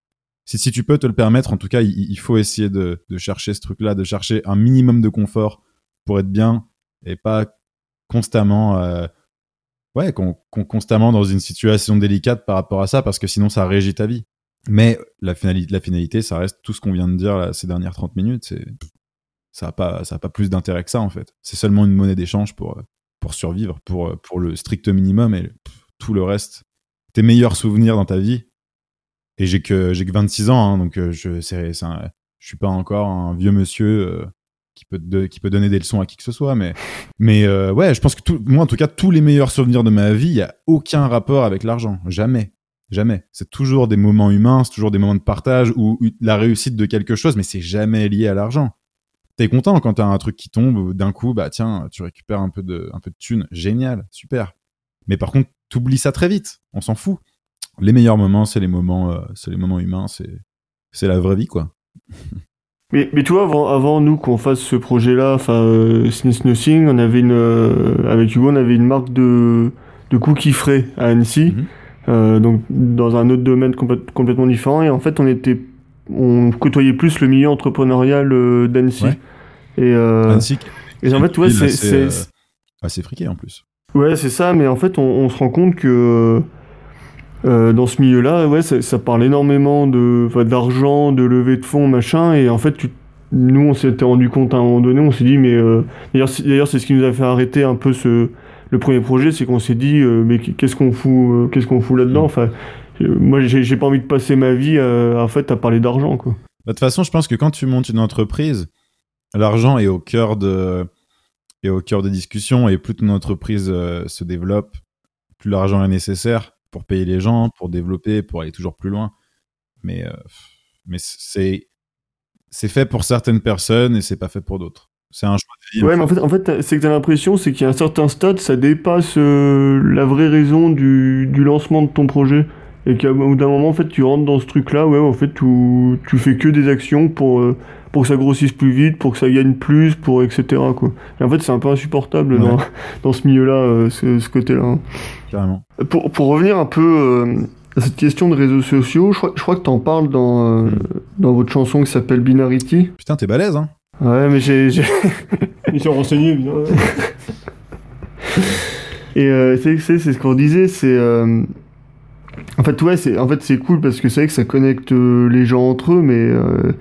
Si, tu peux te le permettre, en tout cas, il, faut essayer de, chercher ce truc-là, de chercher un minimum de confort pour être bien et pas constamment, euh, ouais, constamment dans une situation délicate par rapport à ça, parce que sinon ça régit ta vie. Mais la finalité, la finalité, ça reste tout ce qu'on vient de dire ces dernières 30 minutes. Ça n'a pas, pas plus d'intérêt que ça, en fait. C'est seulement une monnaie d'échange pour, pour survivre, pour, pour le strict minimum et tout le reste. Tes meilleurs souvenirs dans ta vie. Et j'ai que, j'ai que 26 ans, hein, donc euh, je, c'est, je suis pas encore un vieux monsieur euh, qui, peut qui peut donner des leçons à qui que ce soit. Mais, mais euh, ouais, je pense que tout, moi, en tout cas, tous les meilleurs souvenirs de ma vie, il n'y a aucun rapport avec l'argent. Jamais. Jamais. C'est toujours des moments humains, c'est toujours des moments de partage ou la réussite de quelque chose, mais c'est jamais lié à l'argent. T'es content quand t'as un truc qui tombe, d'un coup, bah tiens, tu récupères un peu de, un peu de thunes. Génial, super. Mais par contre, t'oublies ça très vite. On s'en fout. Les meilleurs moments, c'est les moments, euh, c'est les moments humains, c'est, c'est la vraie vie, quoi. Mais, mais tu vois, avant, avant nous qu'on fasse ce projet-là, enfin, euh, Nothing, on avait une, euh, avec Hugo, on avait une marque de, de cookies frais à Annecy. Mhm. Euh, donc dans un autre domaine complètement différent. Et en fait, on était, on côtoyait plus le milieu entrepreneurial d'Annecy. Et, euh, Annecy. Et en fait, ouais, c'est assez friqué en plus. Ouais, c'est ça. Mais en fait, on, se rend compte que dans ce milieu-là, ouais, ça, parle énormément de d'argent, de levée de fonds, machin. Et en fait, nous, on s'était rendu compte à un moment donné, on s'est dit, mais d'ailleurs, c'est ce qui nous a fait arrêter un peu ce, le premier projet, c'est qu'on s'est dit, euh, mais qu'est-ce qu'on fout, euh, qu'est-ce qu'on fout là-dedans? Mm. Enfin, euh, moi, j'ai pas envie de passer ma vie en fait à parler d'argent, quoi. Bah, de toute façon, je pense que quand tu montes une entreprise, l'argent est au cœur de est au cœur des discussions et plus ton entreprise se développe, plus l'argent est nécessaire pour payer les gens, pour développer, pour aller toujours plus loin. Mais mais c'est c'est fait pour certaines personnes et c'est pas fait pour d'autres. C'est un choix de vie. Ouais, mais en fait, en fait c'est que t'as l'impression, c'est qu'il y a un certain stade, ça dépasse euh, la vraie raison du, du, lancement de ton projet. Et qu'à bout d'un moment, en fait, tu rentres dans ce truc-là, ouais, en fait, tu, tu fais que des actions pour, euh, pour que ça grossisse plus vite, pour que ça gagne plus, pour etc. Quoi. Et en fait, c'est un peu insupportable dans, dans ce milieu-là, euh, ce, ce côté-là. Hein. Carrément. Pour, pour revenir un peu à cette question de réseaux sociaux, je crois, je crois que t'en parles dans, hmm. dans votre chanson qui s'appelle Binarity. Putain, t'es balèze, hein Ouais, mais j'ai. Ils sont renseignés, bien. Et euh, c'est ce qu'on disait, c'est. Euh, en fait, ouais, c'est en fait, c'est cool parce que c'est vrai que ça connecte euh, les gens entre eux, mais euh,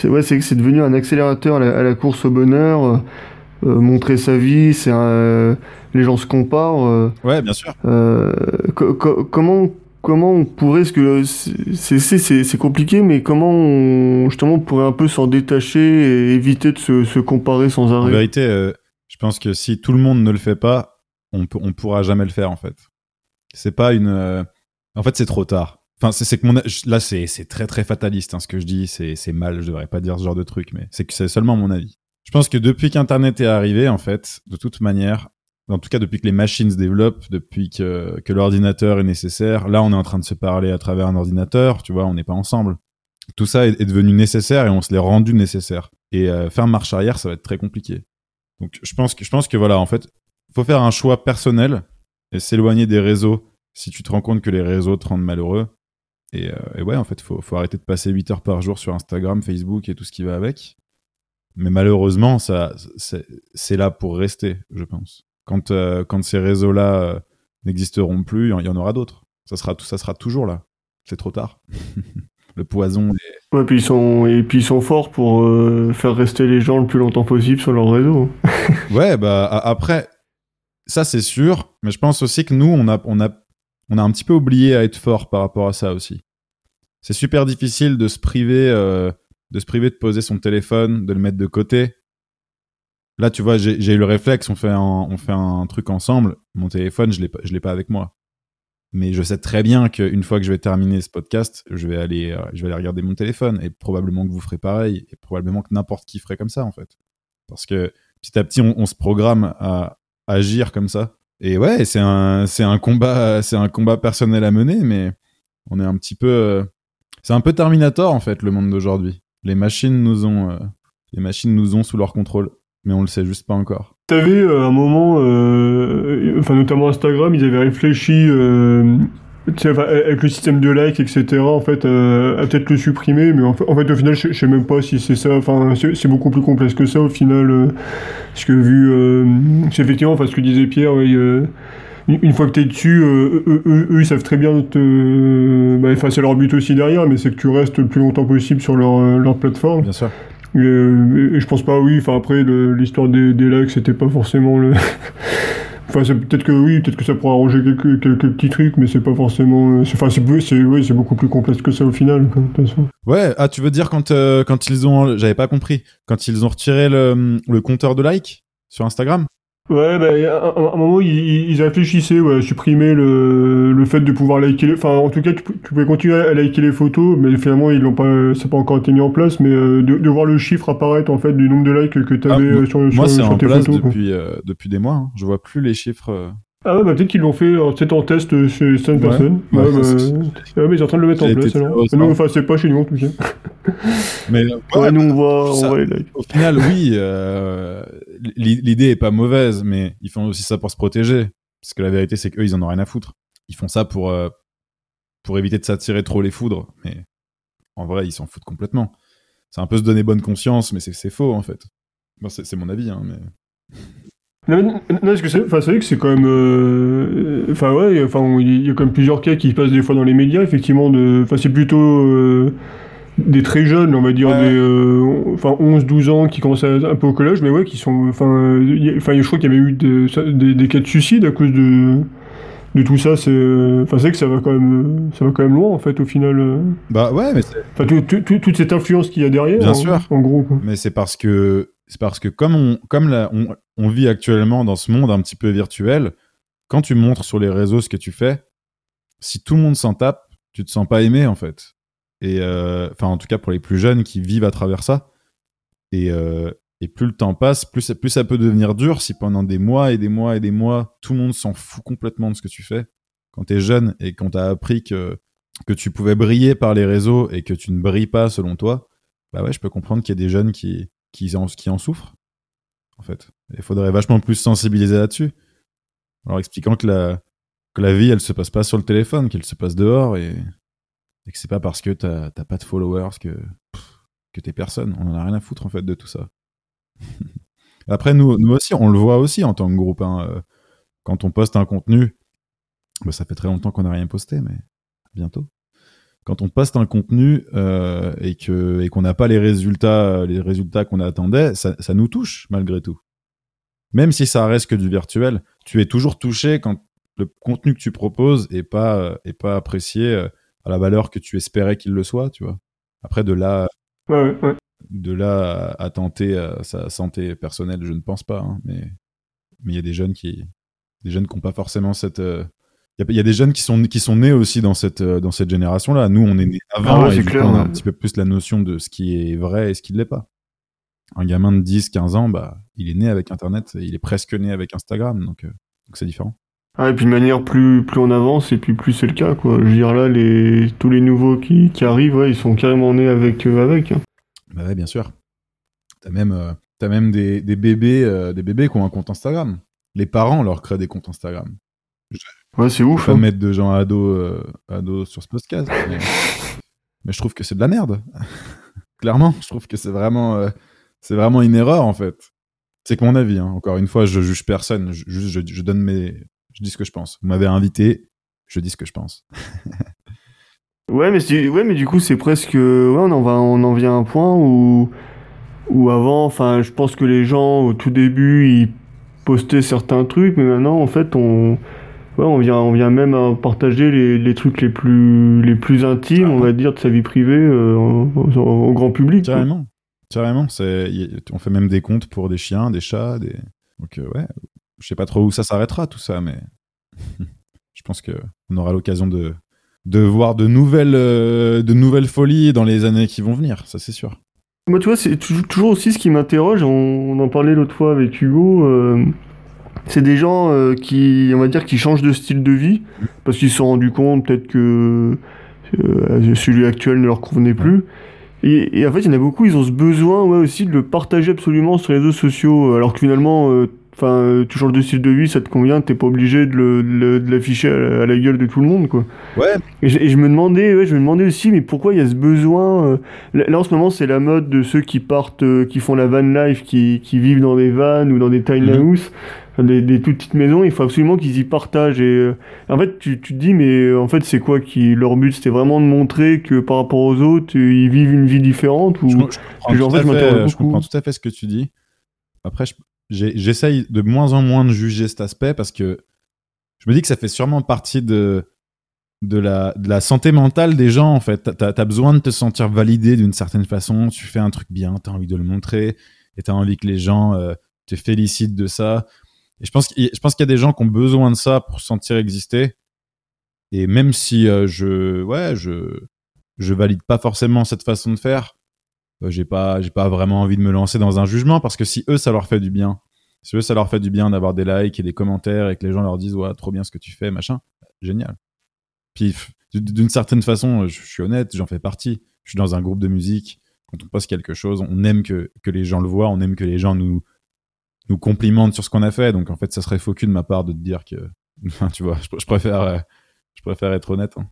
c'est ouais, c'est que c'est devenu un accélérateur à la, course au bonheur. montrer sa vie, c'est les gens se comparent. ouais, bien sûr. comment comment on pourrait, ce que c'est compliqué, mais comment on, justement on pourrait un peu s'en détacher et éviter de se, comparer sans arrêt? En vérité, euh, je pense que si tout le monde ne le fait pas, on on pourra jamais le faire en fait. C'est pas une, euh, en fait c'est trop tard. Enfin, c'est que mon là c'est très très fataliste hein, ce que je dis, c'est mal, je devrais pas dire ce genre de truc, mais c'est que c'est seulement mon avis. Je pense que depuis qu'Internet est arrivé, en fait, de toute manière, en tout cas depuis que les machines se développent, depuis que, que l'ordinateur est nécessaire. Là, on est en train de se parler à travers un ordinateur, tu vois, on n'est pas ensemble. Tout ça est, devenu nécessaire et on se l'est rendu nécessaire. Et euh, faire marche arrière, ça va être très compliqué. Donc, je pense que, je pense que voilà, en fait, faut faire un choix personnel et s'éloigner des réseaux si tu te rends compte que les réseaux te rendent malheureux. Et, euh, et ouais, en fait, faut, faut arrêter de passer 8 heures par jour sur Instagram, Facebook et tout ce qui va avec. Mais malheureusement, ça, c'est là pour rester, je pense. Quand, euh, quand ces réseaux-là euh, n'existeront plus, il y en- il y en aura d'autres. Ça sera, ça sera toujours là. C'est trop tard. le poison est... Ouais, puis ils sont, et puis ils sont forts pour euh, faire rester les gens le plus longtemps possible sur leur réseau. Ouais, bah après, ça c'est sûr, mais je pense aussi que nous, on a, on, a, on a un petit peu oublié à être fort par rapport à ça aussi. C'est super difficile de se priver, euh, de poser son téléphone, de le mettre de côté. Là, tu vois, j'ai eu le réflexe, on fait un, truc ensemble. Mon téléphone, je je l'ai pas avec moi. Mais je sais très bien qu'une fois que je vais terminer ce podcast, je vais aller, euh, je vais regarder mon téléphone et probablement que vous ferez pareil et probablement que n'importe qui ferait comme ça en fait. Parce que petit à petit, on se programme à agir comme ça. Et ouais, c'est un, c'est un combat, c'est un combat personnel à mener, mais on est un petit peu, euh, c'est un peu Terminator en fait, le monde d'aujourd'hui. Les machines nous ont, euh, les machines nous ont sous leur contrôle, mais on le sait juste pas encore. T'avais euh, un moment, enfin notamment Instagram, ils avaient réfléchi, avec le système de like, etc. En fait, euh, à peut-être le supprimer, mais en fait, en fait, au final, je, je sais même pas si c'est ça. Enfin, c'est beaucoup plus complexe que ça au final, euh, parce que vu, euh, c'est effectivement, enfin, ce que disait Pierre, euh, une une fois que t'es dessus, euh, eux, eux, eux, ils savent très bien te, bah, enfin, c'est leur but aussi derrière, mais c'est que tu restes le plus longtemps possible sur leur, euh, leur plateforme. Bien sûr. Et, euh, et je pense pas, oui, enfin après, l'histoire des, des likes, c'était pas forcément le. Enfin, peut-être que oui, peut-être que ça pourra arranger quelques, petits trucs, mais c'est pas forcément. euh, Enfin, c'est c'est beaucoup plus complexe que ça au final. Ouais, ah, tu veux dire quand, euh, quand ils ont, j'avais pas compris, quand ils ont retiré le, compteur de like sur Instagram? Ouais, bah, à un, moment, ils, ils réfléchissaient ouais, à supprimer le, le fait de pouvoir liker les... Enfin, en tout cas, tu, tu pouvais continuer à liker les photos, mais finalement, ils l'ont pas... n'a pas encore été mis en place, mais euh, de, de voir le chiffre apparaître, en fait, du nombre de likes que tu Ah, avais moi- sur, Moi, sur, c'est sur en tes place photos. quoi. depuis, euh, depuis des mois. hein. Je vois plus les chiffres. Euh. Ah ouais, bah peut-être qu'ils l'ont fait euh, peut-être en test euh, chez certaines Ouais. personnes. Ouais, Ouais, bah, c'est- ouais, mais ils sont en train de le mettre en place alors. sort. enfin, c'est pas chez nous en tout cas. Mais Ouais, nous on voit, ça- on voit les likes. au final, oui, euh, l'i- l'idée est pas mauvaise, mais ils font aussi ça pour se protéger. Parce que la vérité, c'est qu'eux, ils en ont rien à foutre. Ils font ça pour, euh, pour éviter de s'attirer trop les foudres. Mais en vrai, ils s'en foutent complètement. C'est un peu se donner bonne conscience, mais c'est c'est faux, en fait. Bon, c'est c'est mon avis, hein, mais... Non, non, parce que c'est enfin, c'est vrai que c'est quand même. euh, Enfin, ouais, enfin, il y a quand même plusieurs cas qui se passent des fois dans les médias, effectivement. De... Enfin, c'est plutôt. euh, des très jeunes, on va dire, Ouais. des euh, enfin 11-12 ans qui commencent à, un peu au collège, mais ouais, qui sont. Enfin, il y a- enfin je crois qu'il y avait eu des, des, des cas de suicide à cause de, de tout ça. C'est enfin, c'est vrai que ça va, quand même, ça va quand même loin, en fait, au final. euh. Bah ouais, mais c'est Enfin, tout- tout- tout- toute cette influence qu'il y a derrière. Bien en, sûr. En gros. quoi. Mais c'est parce que c'est parce que comme on vit actuellement dans ce monde un petit peu virtuel, quand tu montres sur les réseaux ce que tu fais, si tout le monde s'en tape, tu te sens pas aimé en fait. Euh, enfin en tout cas pour les plus jeunes qui vivent à travers ça. Et euh, plus le temps passe, plus ça- peut devenir dur si pendant des mois et des mois et des mois tout le monde s'en fout complètement de ce que tu fais. Quand t'es jeune et qu'on t'a appris que que tu pouvais briller par les réseaux et que tu ne brilles pas selon toi, bah ouais, je peux comprendre qu'il y a des jeunes qui, qui, en, qui en souffrent, en fait. Il faudrait vachement plus sensibiliser là-dessus. En leur expliquant que la, vie, elle se passe pas sur le téléphone, qu'elle se passe dehors et, et que c'est pas parce que t'as pas de followers que, pff, que t'es personne. On en a rien à foutre, en fait, de tout ça. Après, nous, nous aussi, on le voit aussi en tant que groupe. hein, euh, Quand on poste un contenu, bah, ça fait très longtemps qu'on n'a rien posté, mais bientôt quand on poste un contenu euh, et que et qu'on n'a pas les résultats les résultats qu'on attendait, ça, ça nous touche malgré tout. Même si ça reste que du virtuel, tu es toujours touché quand le contenu que tu proposes est pas est pas apprécié euh, à la valeur que tu espérais qu'il le soit, tu vois. Après de là Ouais, ouais, ouais. de là à, à tenter euh, sa santé personnelle, je ne pense pas, hein, mais mais il y a des jeunes qui des jeunes qui n'ont pas forcément cette euh, il y a- il y, a des jeunes qui sont qui sont nés aussi dans cette euh, dans cette génération là. Nous on est nés avant Ah ouais, et coup, on a un petit peu plus la notion de ce qui est vrai et ce qui ne l'est pas. Un gamin de 10 15 ans bah il est né avec internet, il est presque né avec Instagram donc euh, donc c'est différent. Ah, et puis de manière plus, plus on avance, et puis plus c'est le cas, quoi. Je veux dire, là, les, tous les nouveaux qui, qui arrivent, ouais, ils sont carrément nés avec. euh, avec hein. Bah ouais, bien sûr. T'as même, euh, t'as même des, des bébés, des bébés qui ont un compte Instagram. Les parents leur créent des comptes Instagram. Ouais, c'est Je ouf. vais hein. pas mettre de gens ados, euh, ados sur ce podcast. Mais, mais je trouve que c'est de la merde. Clairement, je trouve que c'est vraiment, euh, c'est vraiment une erreur en fait. C'est que mon avis. hein. Encore une fois, je juge personne. Je, juste, je, je donne mes, je dis ce que je pense. Vous m'avez invité, je dis ce que je pense. Ouais, mais, ouais, mais du coup, c'est presque. Ouais, on en, va, on en vient à un point où, où avant, enfin, je pense que les gens, au tout début, ils postaient certains trucs, mais maintenant, en fait, on. Ouais, on vient, on vient même à partager les, les trucs les plus, les plus intimes, on va dire, de sa vie privée euh, au, au- au grand public. Carrément, on fait même des comptes pour des chiens, des chats, des. Donc euh, ouais, je sais pas trop où ça s'arrêtera tout ça, mais je pense que on aura l'occasion de de voir de nouvelles euh, de nouvelles folies dans les années qui vont venir. Ça c'est sûr. Moi, tu vois, c'est tou- toujours aussi ce qui m'interroge, on, on en parlait l'autre fois avec Hugo, c'est des gens euh, qui, on va dire, qui changent de style de vie, parce qu'ils se sont rendus compte peut-être que euh, celui actuel ne leur convenait plus. Et, en fait, il y en a beaucoup, ils ont ce besoin ouais, aussi de le partager absolument sur les réseaux sociaux, alors que finalement, euh, enfin, euh, tu changes de style de vie, ça te convient, t'es pas obligé de l'afficher à, la- à la gueule de tout le monde, quoi. Ouais, Et je, et je me demandais, ouais, je me demandais aussi, mais pourquoi il y a ce besoin euh, là, là, en ce moment, c'est la mode de ceux qui partent, euh, qui font la van life, qui, qui vivent dans des vannes ou dans des tiny Mhm. house, enfin, des, des toutes petites maisons. Il faut absolument qu'ils y partagent. Et euh, en fait, tu, tu te dis, mais en fait, c'est quoi qui leur but C'était vraiment de montrer que par rapport aux autres, ils vivent une vie différente ou je, je comprends, en tout fait, à fait, je comprends tout à fait ce que tu dis. Après, je- j'essaye de moins en moins de juger cet aspect parce que je me dis que ça fait sûrement partie de, de, la, santé mentale des gens, en fait. T'as as besoin de te sentir validé d'une certaine façon. Tu fais un truc bien, t'as envie de le montrer et t'as envie que les gens euh, te félicitent de ça. Et je pense qu'il y- a des gens qui ont besoin de ça pour se sentir exister. Et même si euh, je, ouais, je, je valide pas forcément cette façon de faire, j'ai pas j'ai pas vraiment envie de me lancer dans un jugement parce que si eux ça leur fait du bien si eux ça leur fait du bien d'avoir des likes et des commentaires et que les gens leur disent ouais trop bien ce que tu fais machin génial. Puis d'une certaine façon je suis honnête j'en fais partie. Je suis dans un groupe de musique. Quand on poste quelque chose on aime que, les gens le voient on aime que les gens nous nous complimentent sur ce qu'on a fait. Donc en fait ça serait faux cul de ma part de te dire que tu vois je, je préfère euh, je préfère être honnête hein.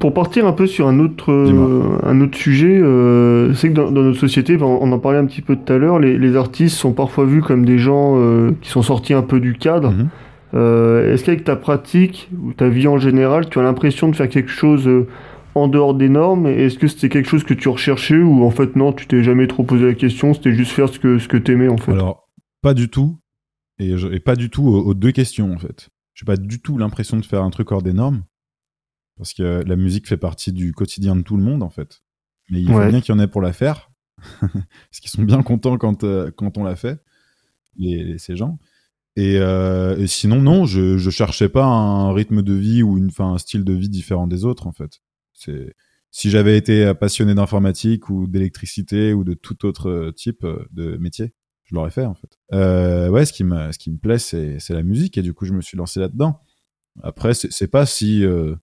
Pour partir un peu sur un autre, euh, un autre sujet, euh, c'est que dans, dans notre société, on en parlait un petit peu tout à l'heure, les, les artistes sont parfois vus comme des gens euh, qui sont sortis un peu du cadre. Mhm. Est-ce qu'avec ta pratique ou ta vie en général, tu as l'impression de faire quelque chose en dehors des normes? Est-ce que c'était quelque chose que tu recherchais ou en fait non, tu t'es jamais trop posé la question, c'était juste faire ce que, ce que t'aimais en fait? Alors, pas du tout. Et, je- et pas du tout aux, aux deux questions, en fait. J'ai pas du tout l'impression de faire un truc hors des normes. Parce que la musique fait partie du quotidien de tout le monde, en fait. Mais il faut Ouais. bien qu'il y en ait pour la faire. parce qu'ils sont bien contents quand, euh, quand on l'a fait, les, les- ces gens. Et, euh, et sinon, non, je, je cherchais pas un rythme de vie ou une, enfin, un style de vie différent des autres, en fait. C'est, si j'avais été passionné d'informatique ou d'électricité ou de tout autre euh, type de métier, je l'aurais fait en fait. Euh, ouais, ce qui me, ce qui me plaît, c'est, la musique et du coup, je me suis lancé là-dedans. Après, c'est, c'est pas si, euh,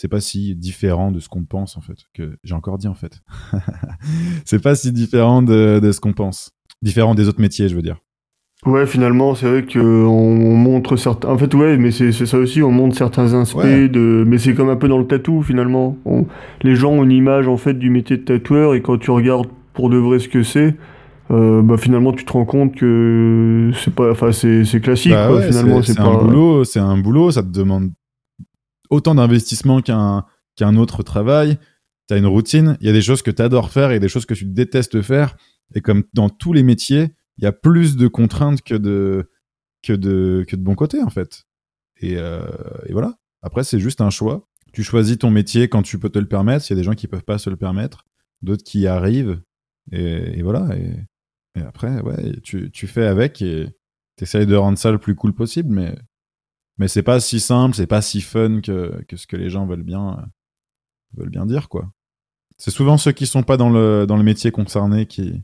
c'est pas si différent de ce qu'on pense en fait. Que j'ai encore dit en fait. c'est pas si différent de, de ce qu'on pense. Différent des autres métiers, je veux dire. Ouais, finalement, c'est vrai qu'on on montre certains. En fait, ouais, mais c'est ça aussi, on montre certains aspects Ouais. de. Mais c'est comme un peu dans le tatou finalement. On- Les gens ont une image en fait du métier de tatoueur et quand tu regardes pour de vrai ce que c'est, euh, bah finalement tu te rends compte que c'est pas. Enfin, c'est classique Bah quoi. ouais, finalement, c'est, c'est c'est pas. un boulot, c'est un boulot, ça te demande autant d'investissement qu'un, qu'un autre travail. T'as une routine, il y a des choses que t'adores faire et des choses que tu détestes faire. Et comme dans tous les métiers, il y a plus de contraintes que de, que de, que de bon côté, en fait. Et, euh, et voilà. Après, c'est juste un choix. Tu choisis ton métier quand tu peux te le permettre. Il y a des gens qui peuvent pas se le permettre, d'autres qui y arrivent. Et, voilà. Et, et après, ouais, tu, tu fais avec et t'essayes de rendre ça le plus cool possible, mais, mais c'est pas si simple, c'est pas si fun que, que ce que les gens veulent bien, euh, veulent bien dire, quoi. C'est souvent ceux qui sont pas dans le, dans le métier concerné qui,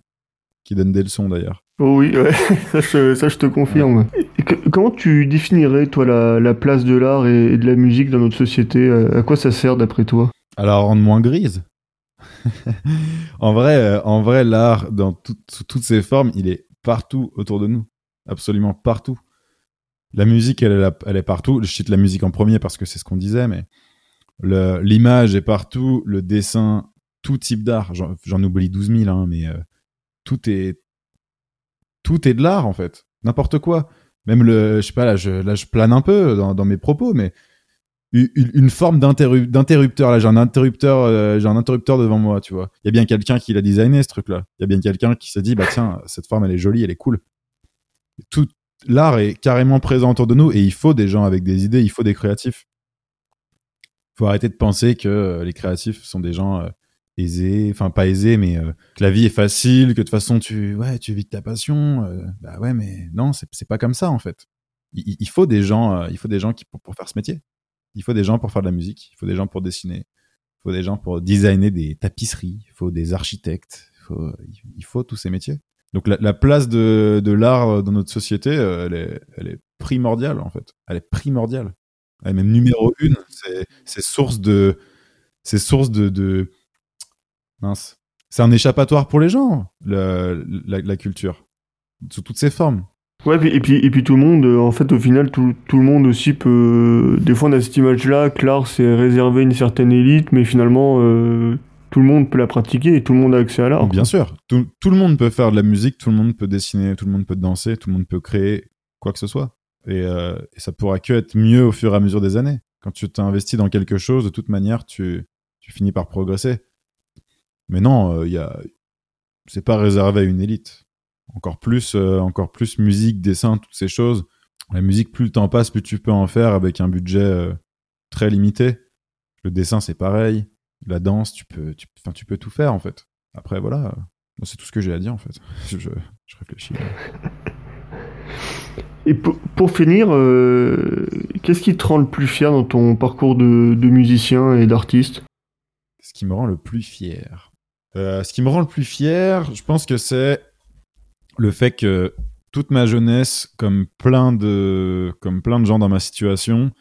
qui donnent des leçons, d'ailleurs. Oh oui, ouais, ça, je, ça je te confirme. Et que- comment tu définirais toi la, la place de l'art et, et de la musique dans notre société? À à quoi ça sert d'après toi? À la rendre moins grise. en vrai, euh, en vrai, l'art, dans tout- sous toutes ses formes, il est partout autour de nous. Absolument partout. La musique, elle, est- partout. Je cite la musique en premier parce que c'est ce qu'on disait, mais l'image est partout, le dessin, tout type d'art. J'en oublie 12 000, hein, mais euh, tout est tout est de l'art en fait. N'importe quoi. Même le, je sais pas, là je, plane un peu dans, mes propos, mais une forme d'interru- d'interrupteur. Là, j'ai un interrupteur, euh, j'ai un interrupteur devant moi, tu vois. Il y a bien quelqu'un qui l'a designé ce truc-là. Il y a bien quelqu'un qui s'est dit, bah tiens, cette forme elle est jolie, elle est cool. Tout l'art est carrément présent autour de nous et il faut des gens avec des idées, il faut des créatifs. Faut arrêter de penser que euh, les créatifs sont des gens euh, aisés, enfin pas aisés, mais euh, que la vie est facile, que de toute façon tu, ouais, tu vis de ta passion. bah ouais, mais non, c'est pas comme ça en fait. Il, il- il faut des gens, il faut des gens qui pour, faire ce métier. Il faut des gens pour faire de la musique. Il faut des gens pour dessiner. Il faut des gens pour designer des tapisseries. Il faut des architectes. Il il faut tous ces métiers. Donc la, la place de, l'art dans notre société, euh, elle est, primordiale en fait. Elle est primordiale. Elle est même numéro une. C'est source de, c'est source de, mince. C'est un échappatoire pour les gens, la, culture, sous toutes ses formes. Ouais, et puis, et puis tout le monde, euh, en fait, au final, tout, le monde aussi peut. Des fois, on a cette image-là, que l'art, c'est réservé à une certaine élite, mais finalement, euh, tout le monde peut la pratiquer et tout le monde a accès à l'art. Bien sûr, tout, le monde peut faire de la musique, tout le monde peut dessiner, tout le monde peut danser, tout le monde peut créer quoi que ce soit. Et, euh, et ça pourra que être mieux au fur et à mesure des années. Quand tu t'investis dans quelque chose, de toute manière, tu, finis par progresser. Mais non, euh, c'est pas réservé à une élite. Encore plus, euh, encore plus musique, dessin, toutes ces choses. La musique, plus le temps passe, plus tu peux en faire avec un budget euh, très limité. Le dessin, c'est pareil. La danse, tu peux, tu, tu peux tout faire en fait. Après, voilà, euh, c'est tout ce que j'ai à dire en fait. Je, je réfléchis. Et pour, pour finir, euh, qu'est-ce qui te rend le plus fier dans ton parcours de, de musicien et d'artiste? Ce qui me rend le plus fier. Euh, ce qui me rend le plus fier, je pense que c'est le fait que toute ma jeunesse, comme plein de, comme plein de gens dans ma situation,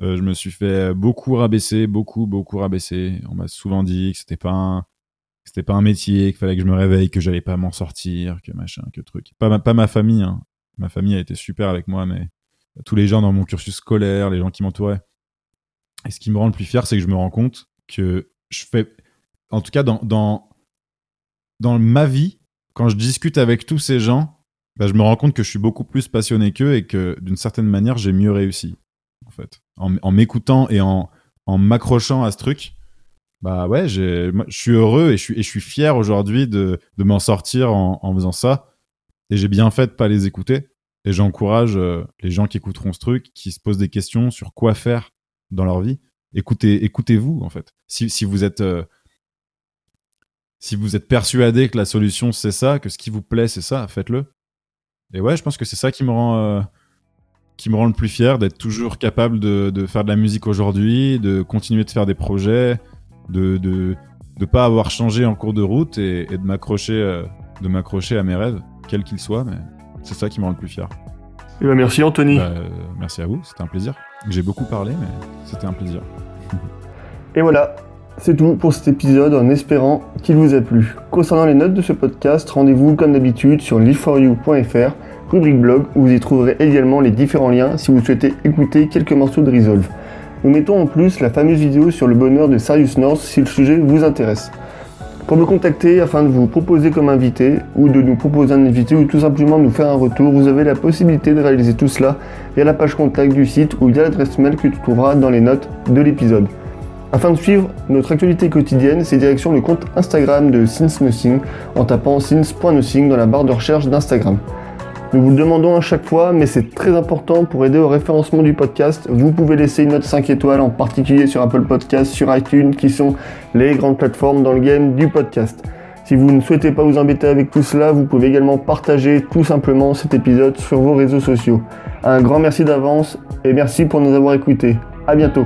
euh, je me suis fait beaucoup rabaisser, beaucoup, beaucoup rabaisser. On m'a souvent dit que c'était pas un, c'était pas un métier, qu'il fallait que je me réveille, que j'allais pas m'en sortir, que machin, que truc. Pas ma, pas ma famille, hein. Ma famille a été super avec moi, mais tous les gens dans mon cursus scolaire, les gens qui m'entouraient. Et ce qui me rend le plus fier, c'est que je me rends compte que je fais, en tout cas dans, dans, dans ma vie, quand je discute avec tous ces gens, bah, je me rends compte que je suis beaucoup plus passionné qu'eux et que d'une certaine manière, j'ai mieux réussi. En fait, en, m'écoutant et en, en m'accrochant à ce truc, bah ouais, je suis heureux et je suis, fier aujourd'hui de, de m'en sortir en, faisant ça. Et j'ai bien fait de pas les écouter. Et j'encourage euh, les gens qui écouteront ce truc, qui se posent des questions sur quoi faire dans leur vie. Écoutez, écoutez-vous en fait. Si, si vous êtes euh, si vous êtes persuadé que la solution c'est ça, que ce qui vous plaît c'est ça, faites-le. Et ouais, je pense que c'est ça qui me rend euh, qui me rend le plus fier d'être toujours capable de, de faire de la musique aujourd'hui, de continuer de faire des projets, de de de pas avoir changé en cours de route et, et de m'accrocher euh, de m'accrocher à mes rêves, quels qu'ils soient. Mais c'est ça qui me rend le plus fier. Eh ben, merci Anthony. Bah, euh, merci à vous, c'était un plaisir. J'ai beaucoup parlé, mais c'était un plaisir. Et voilà, c'est tout pour cet épisode en espérant qu'il vous a plu. Concernant les notes de ce podcast, rendez-vous comme d'habitude sur liveforyou.fr, rubrique blog, où vous y trouverez également les différents liens si vous souhaitez écouter quelques morceaux de Resolve. Nous mettons en plus la fameuse vidéo sur le bonheur de Sirius North si le sujet vous intéresse. Pour me contacter afin de vous proposer comme invité ou de nous proposer un invité ou tout simplement nous faire un retour, vous avez la possibilité de réaliser tout cela via la page contact du site ou via l'adresse mail que tu trouveras dans les notes de l'épisode. Afin de suivre notre actualité quotidienne, c'est direction le compte Instagram de Since Nothing en tapant since.nothing dans la barre de recherche d'Instagram. Nous vous le demandons à chaque fois, mais c'est très important pour aider au référencement du podcast. Vous pouvez laisser une note 5 étoiles, en particulier sur Apple Podcast, sur iTunes, qui sont les grandes plateformes dans le game du podcast. Si vous ne souhaitez pas vous embêter avec tout cela, vous pouvez également partager tout simplement cet épisode sur vos réseaux sociaux. Un grand merci d'avance et merci pour nous avoir écoutés. À bientôt.